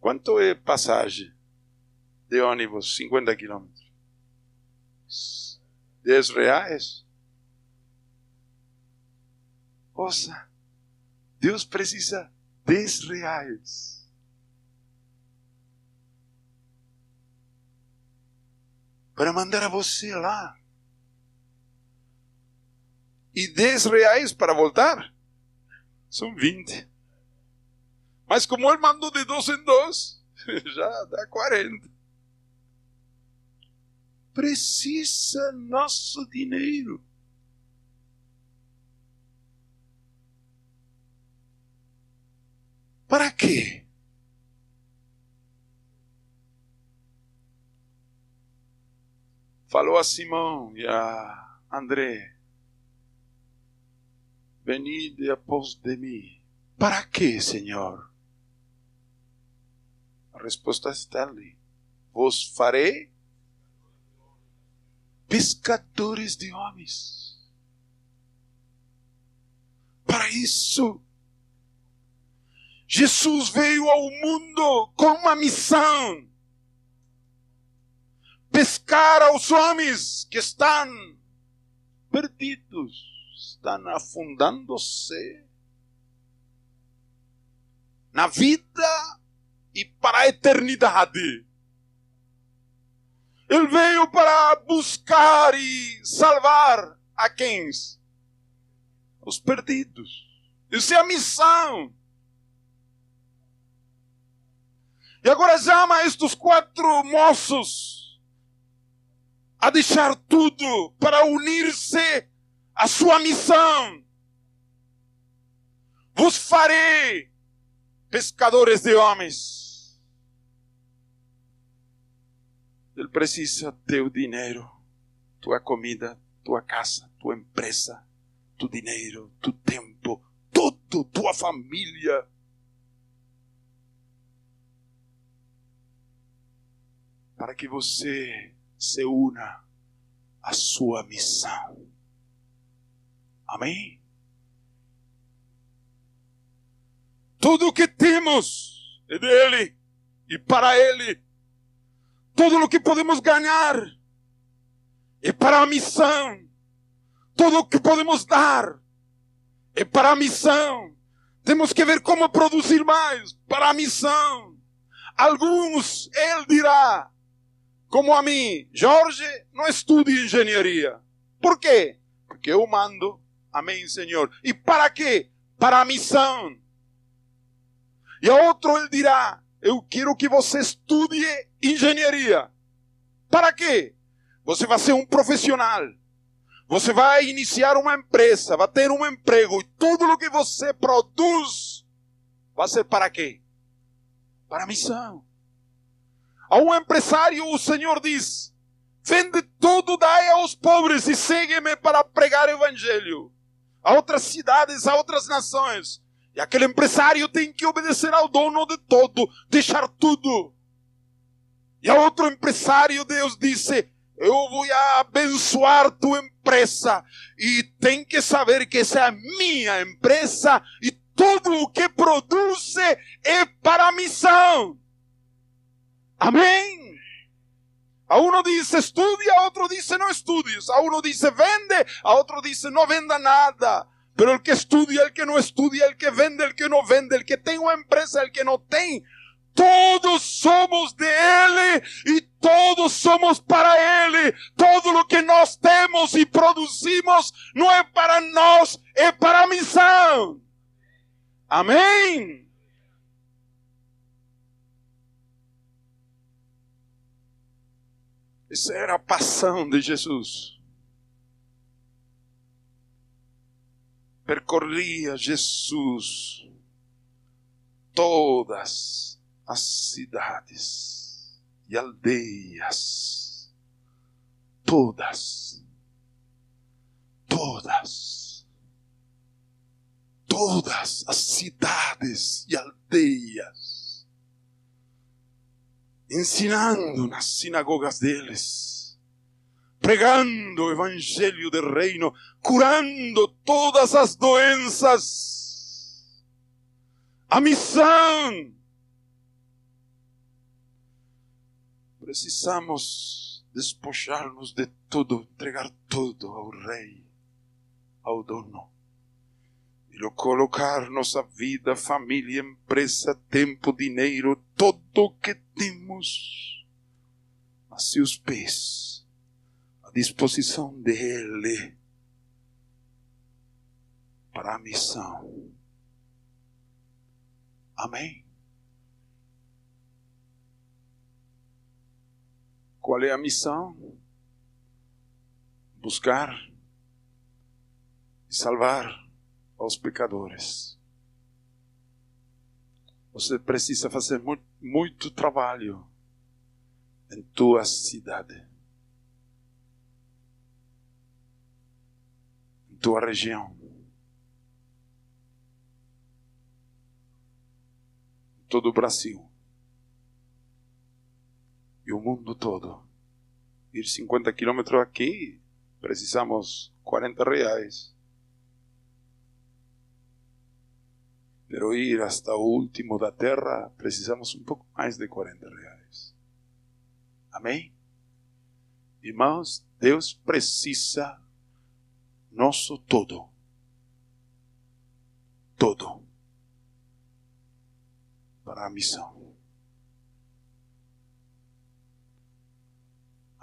Quanto é passagem de ônibus? 50 quilômetros. 10 reais? Ouça, Deus precisa 10 reais. Para mandar a você lá. E 10 reais para voltar? São 20. Mas como ele mandou de dois em dois, já dá 40. Precisa nosso dinheiro. Para quê? Falou a Simão e a André: Venide após de mim. Para quê, Senhor? A resposta está ali. Vos farei pescadores de homens. Para isso Jesus veio ao mundo com uma missão: pescar aos homens que estão perdidos, estão afundando-se na vida e para a eternidade. Ele veio para buscar e salvar a quem? Os perdidos. Isso é a missão. E agora chama estes quatro moços a deixar tudo para unir-se à sua missão. Vos farei pescadores de homens. Ele precisa teu dinheiro, tua comida, tua casa, tua empresa, tu dinheiro, tu tempo, tudo, tua família para que você se una à sua missão. Amém? Tudo o que temos é dele e para ele. Tudo o que podemos ganhar é para a missão. Tudo o que podemos dar é para a missão. Temos que ver como produzir mais para a missão. Alguns, ele dirá, como a mim, Jorge, não estude engenharia. Por quê? Porque eu mando. Amém, Senhor. E para quê? Para a missão. E a outro ele dirá: Eu quero que você estude engenharia. Para quê? Você vai ser um profissional. Você vai iniciar uma empresa, vai ter um emprego. E tudo o que você produz vai ser para quê? Para a missão. A um empresário o Senhor diz: vende tudo, dai aos pobres e segue-me para pregar o evangelho a outras cidades, a outras nações. E aquele empresário tem que obedecer ao dono de todo, deixar tudo. E a outro empresário, Deus disse: Eu vou abençoar tua empresa. E tem que saber que essa é a minha empresa e tudo o que produz é para a missão. Amém. A uno dice estudia, a otro dice no estudies. A uno dice vende, a otro dice no venda nada. Pero el que estudia, el que no estudia, el que vende, el que no vende, el que tem uma empresa, el que no tem, todos somos de Ele e todos somos para Ele. Todo lo que nós temos e produzimos não é para nós, é para a missão. Amém. Essa era a passão de Jesus. percorria Jesus todas as cidades e aldeias, todas, todas, todas as cidades e aldeias, ensinando nas sinagogas deles, pregando o evangelho do reino, curando todas as doenças. A missão. Precisamos despojar-nos de tudo, entregar tudo ao Rei, ao Dono. E colocar nossa vida, família, empresa, tempo, dinheiro, tudo o que temos a seus pés, à disposição dele para a missão. Amém? Qual é a missão? Buscar e salvar os pecadores. Você precisa fazer muito, muito trabalho em tua cidade, em tua região. todo o Brasil e o mundo todo. Ir 50 quilômetros aqui, precisamos 40 reais. Pero ir hasta o último da terra, precisamos um pouco mais de 40 reais. Amém? Irmãos, Deus precisa nosso todo. Todo para a missão.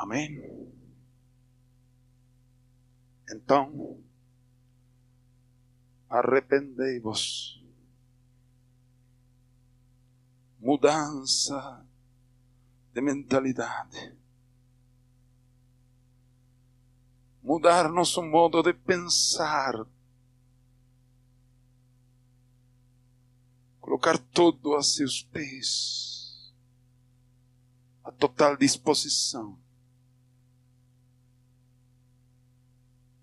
Amém? Então, arrependei-vos. Mudança de mentalidade. Mudar nosso modo de pensar, colocar tudo a seus pés, a total disposição.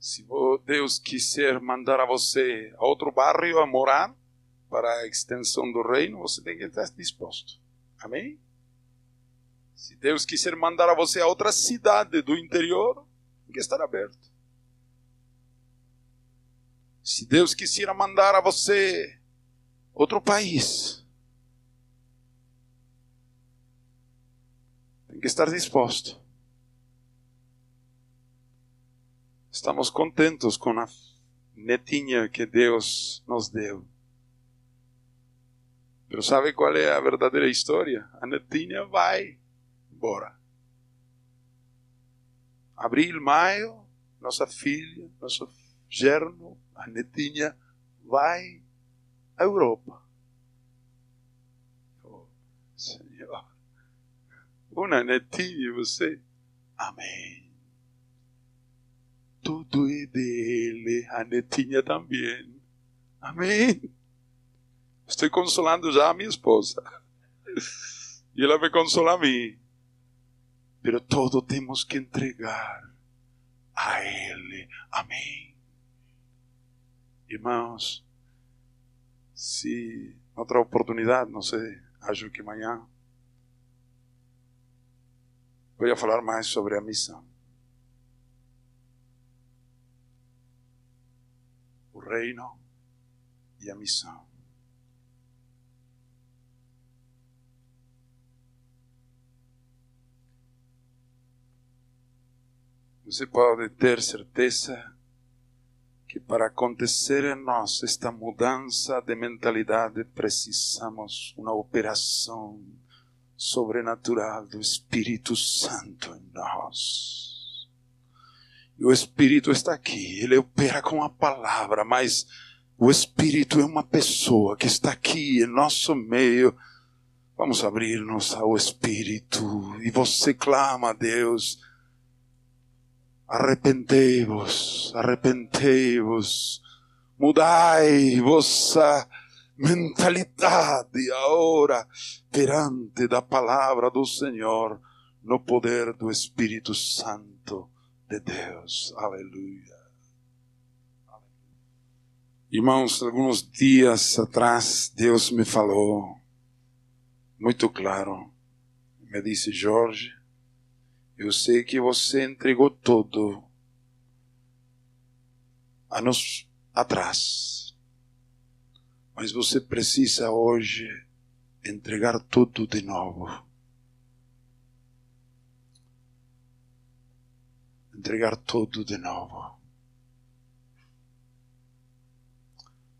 Se Deus quiser mandar a você a outro bairro a morar para a extensão do reino, você tem que estar disposto. Amém? Se Deus quiser mandar a você a outra cidade do interior, tem que estar aberto. Se Deus quiser mandar a você outro país. Tem que estar disposto. Estamos contentos com a netinha que Deus nos deu. Mas sabe qual é a verdadeira história? A netinha vai embora. Abril, maio, nossa filha, nosso germo, a netinha vai a Europa. Oh, Senhor, uma netinha você. Amém. Tudo é dele, a netinha também. Amém. Estou consolando já a minha esposa. E ela vai consolar a mim. Pero todo temos que entregar a Ele. Amém. Irmãos, se outra oportunidade, não sei, acho que amanhã, vou falar mais sobre a missão. Reino e a missão. Você pode ter certeza que para acontecer em nós esta mudança de mentalidade precisamos uma operação sobrenatural do Espírito Santo em nós. E o Espírito está aqui, ele opera com a palavra, mas o Espírito é uma pessoa que está aqui em nosso meio. Vamos abrir-nos ao Espírito e você clama a Deus arrepentei-vos, arrepentei-vos. Mudai vossa mentalidade agora perante da palavra do Senhor, no poder do Espírito Santo de Deus. Aleluia. Irmãos, alguns dias atrás, Deus me falou muito claro. Me disse, Jorge, eu sei que você entregou tudo anos atrás, mas você precisa hoje entregar tudo de novo. Entregar tudo de novo.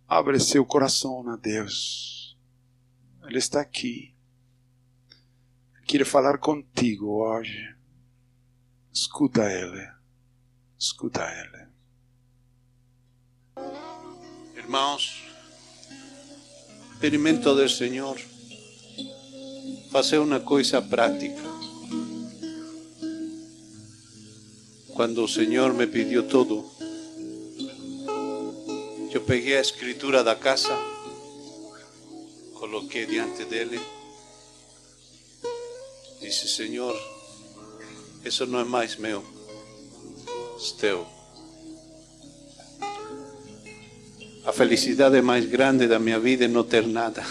Abre seu coração a Deus. Ele está aqui. Quer falar contigo hoje. Escuta Ele. Escuta Ele. Irmãos, experimento do Senhor. Fazer uma coisa prática. Quando o Senhor me pediu tudo, eu peguei a escritura da casa, coloquei diante dele, disse: Senhor, isso não é mais meu, é teu. A felicidade mais grande da minha vida é não ter nada.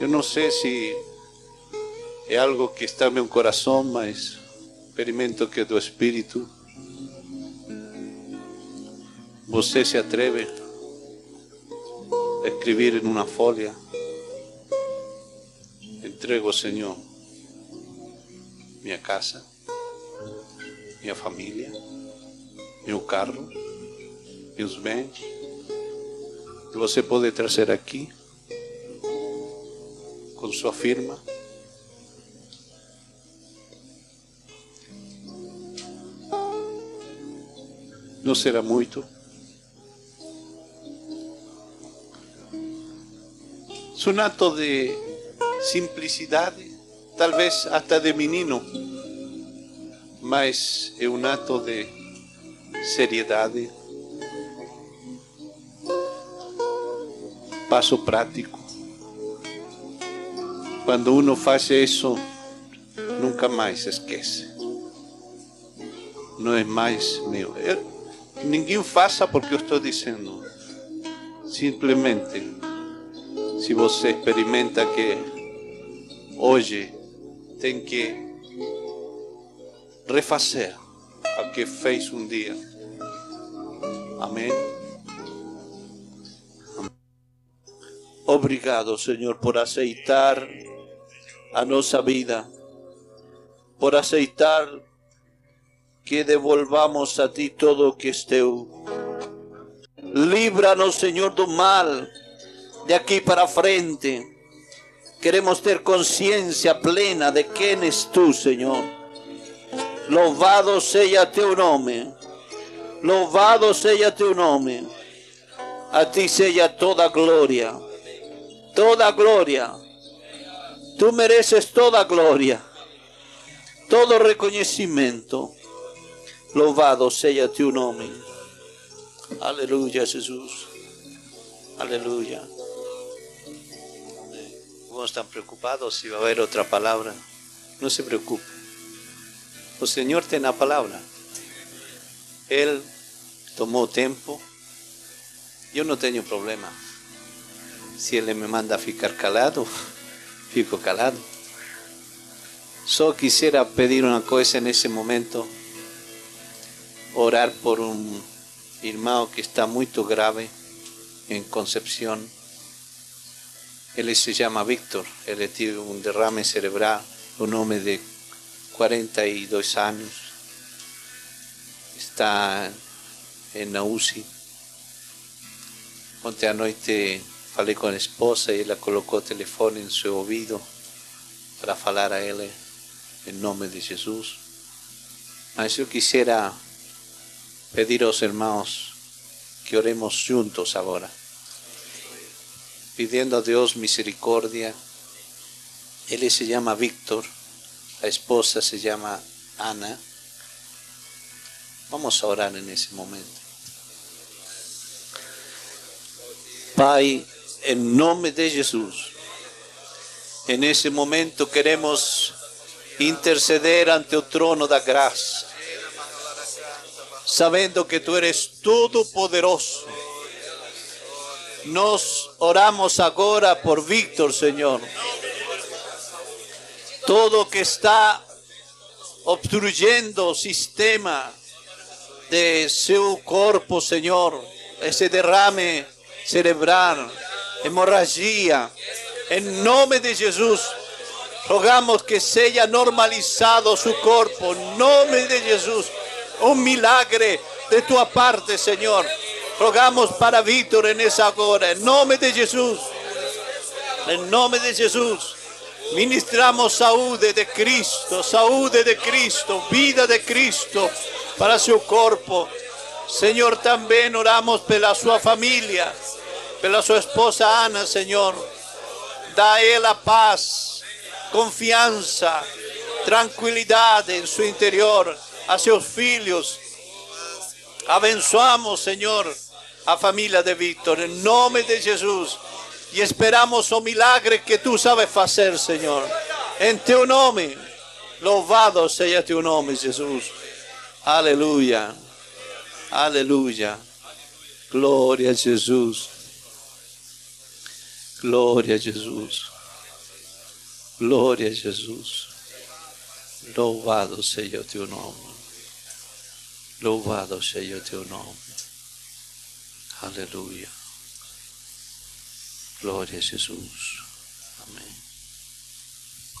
Eu não sei se é algo que está no meu coração, mas experimento que é do Espírito você se atreve a escrever em uma folha? Entrego ao Senhor minha casa, minha família, meu carro, meus bens. Você pode trazer aqui com sua firma. Não será muito. Es un acto de simplicidad, tal vez hasta de menino, mas é um ato de seriedade, passo prático. Quando uno faz isso, nunca mais esquece. Não é mais meu. Ninguém faça porque eu estou dizendo. Simplesmente se você experimenta que hoje tem que refazer o que fez um dia. Amém. Obrigado, Senhor, por aceitar a nossa vida, por aceitar que devolvamos a Ti todo o que é teu. Livra-nos, Senhor, do mal de aquí para frente. Queremos ter consciência plena de quem és tu, Senhor. Louvado seja teu nome. Louvado seja teu nome. A ti seja toda glória. Toda glória. Tu mereces toda glória. Todo reconhecimento. Louvado seja teu nome. Aleluia, Jesus. Aleluia. Alguns estão preocupados se vai haver outra palavra. Não se preocupe. O Senhor tem a palavra. Ele tomou tempo. Eu não tenho problema. Se Ele me manda ficar calado, fico calado. Só quisiera pedir uma coisa nesse momento. Orar por um irmão que está muito grave em Concepción Él se llama Víctor, él tiene un derrame cerebral, un hombre de 42 años. Está en la UCI. Ontem à noite falei com esposa e ela colocou o telefone em seu ouvido para falar a ele em nome de Jesus. Mas eu quisiera pedir aos irmãos que oremos juntos agora pidiendo a Dios misericordia. Él se llama Víctor, la esposa se llama Ana. Vamos a orar en ese momento. Pai, em nome de Jesus, em esse momento queremos interceder ante o trono da graça, sabendo que tu eres todo poderoso. Nós oramos agora por Víctor, Senhor. Todo que está obstruyendo o sistema de seu corpo, Senhor, esse derrame cerebral, hemorragia, em nome de Jesus, rogamos que seja normalizado su corpo, em nome de Jesus, um milagre de tua parte, Senhor. Rogamos para Víctor en esa hora, en nome de Jesus, en nome de Jesus. Ministramos saúde de Cristo, saúde de Cristo, vida de Cristo para seu corpo. Senhor, também oramos pela sua família, pela sua esposa Ana, Senhor. Dá a ela paz, confiança, tranquilidade em seu interior, a seus filhos. Abençoamos, Senhor, a família de Víctor, em nome de Jesus. E esperamos o milagre que tu sabes fazer, Senhor. Em teu nome. Louvado seja teu nome, Jesus. Aleluia. Aleluia. Glória a Jesus. Glória a Jesus. Glória a Jesus. Louvado seja o teu nome. Louvado seja o teu nome. Aleluia. Glória a Jesus. Amém.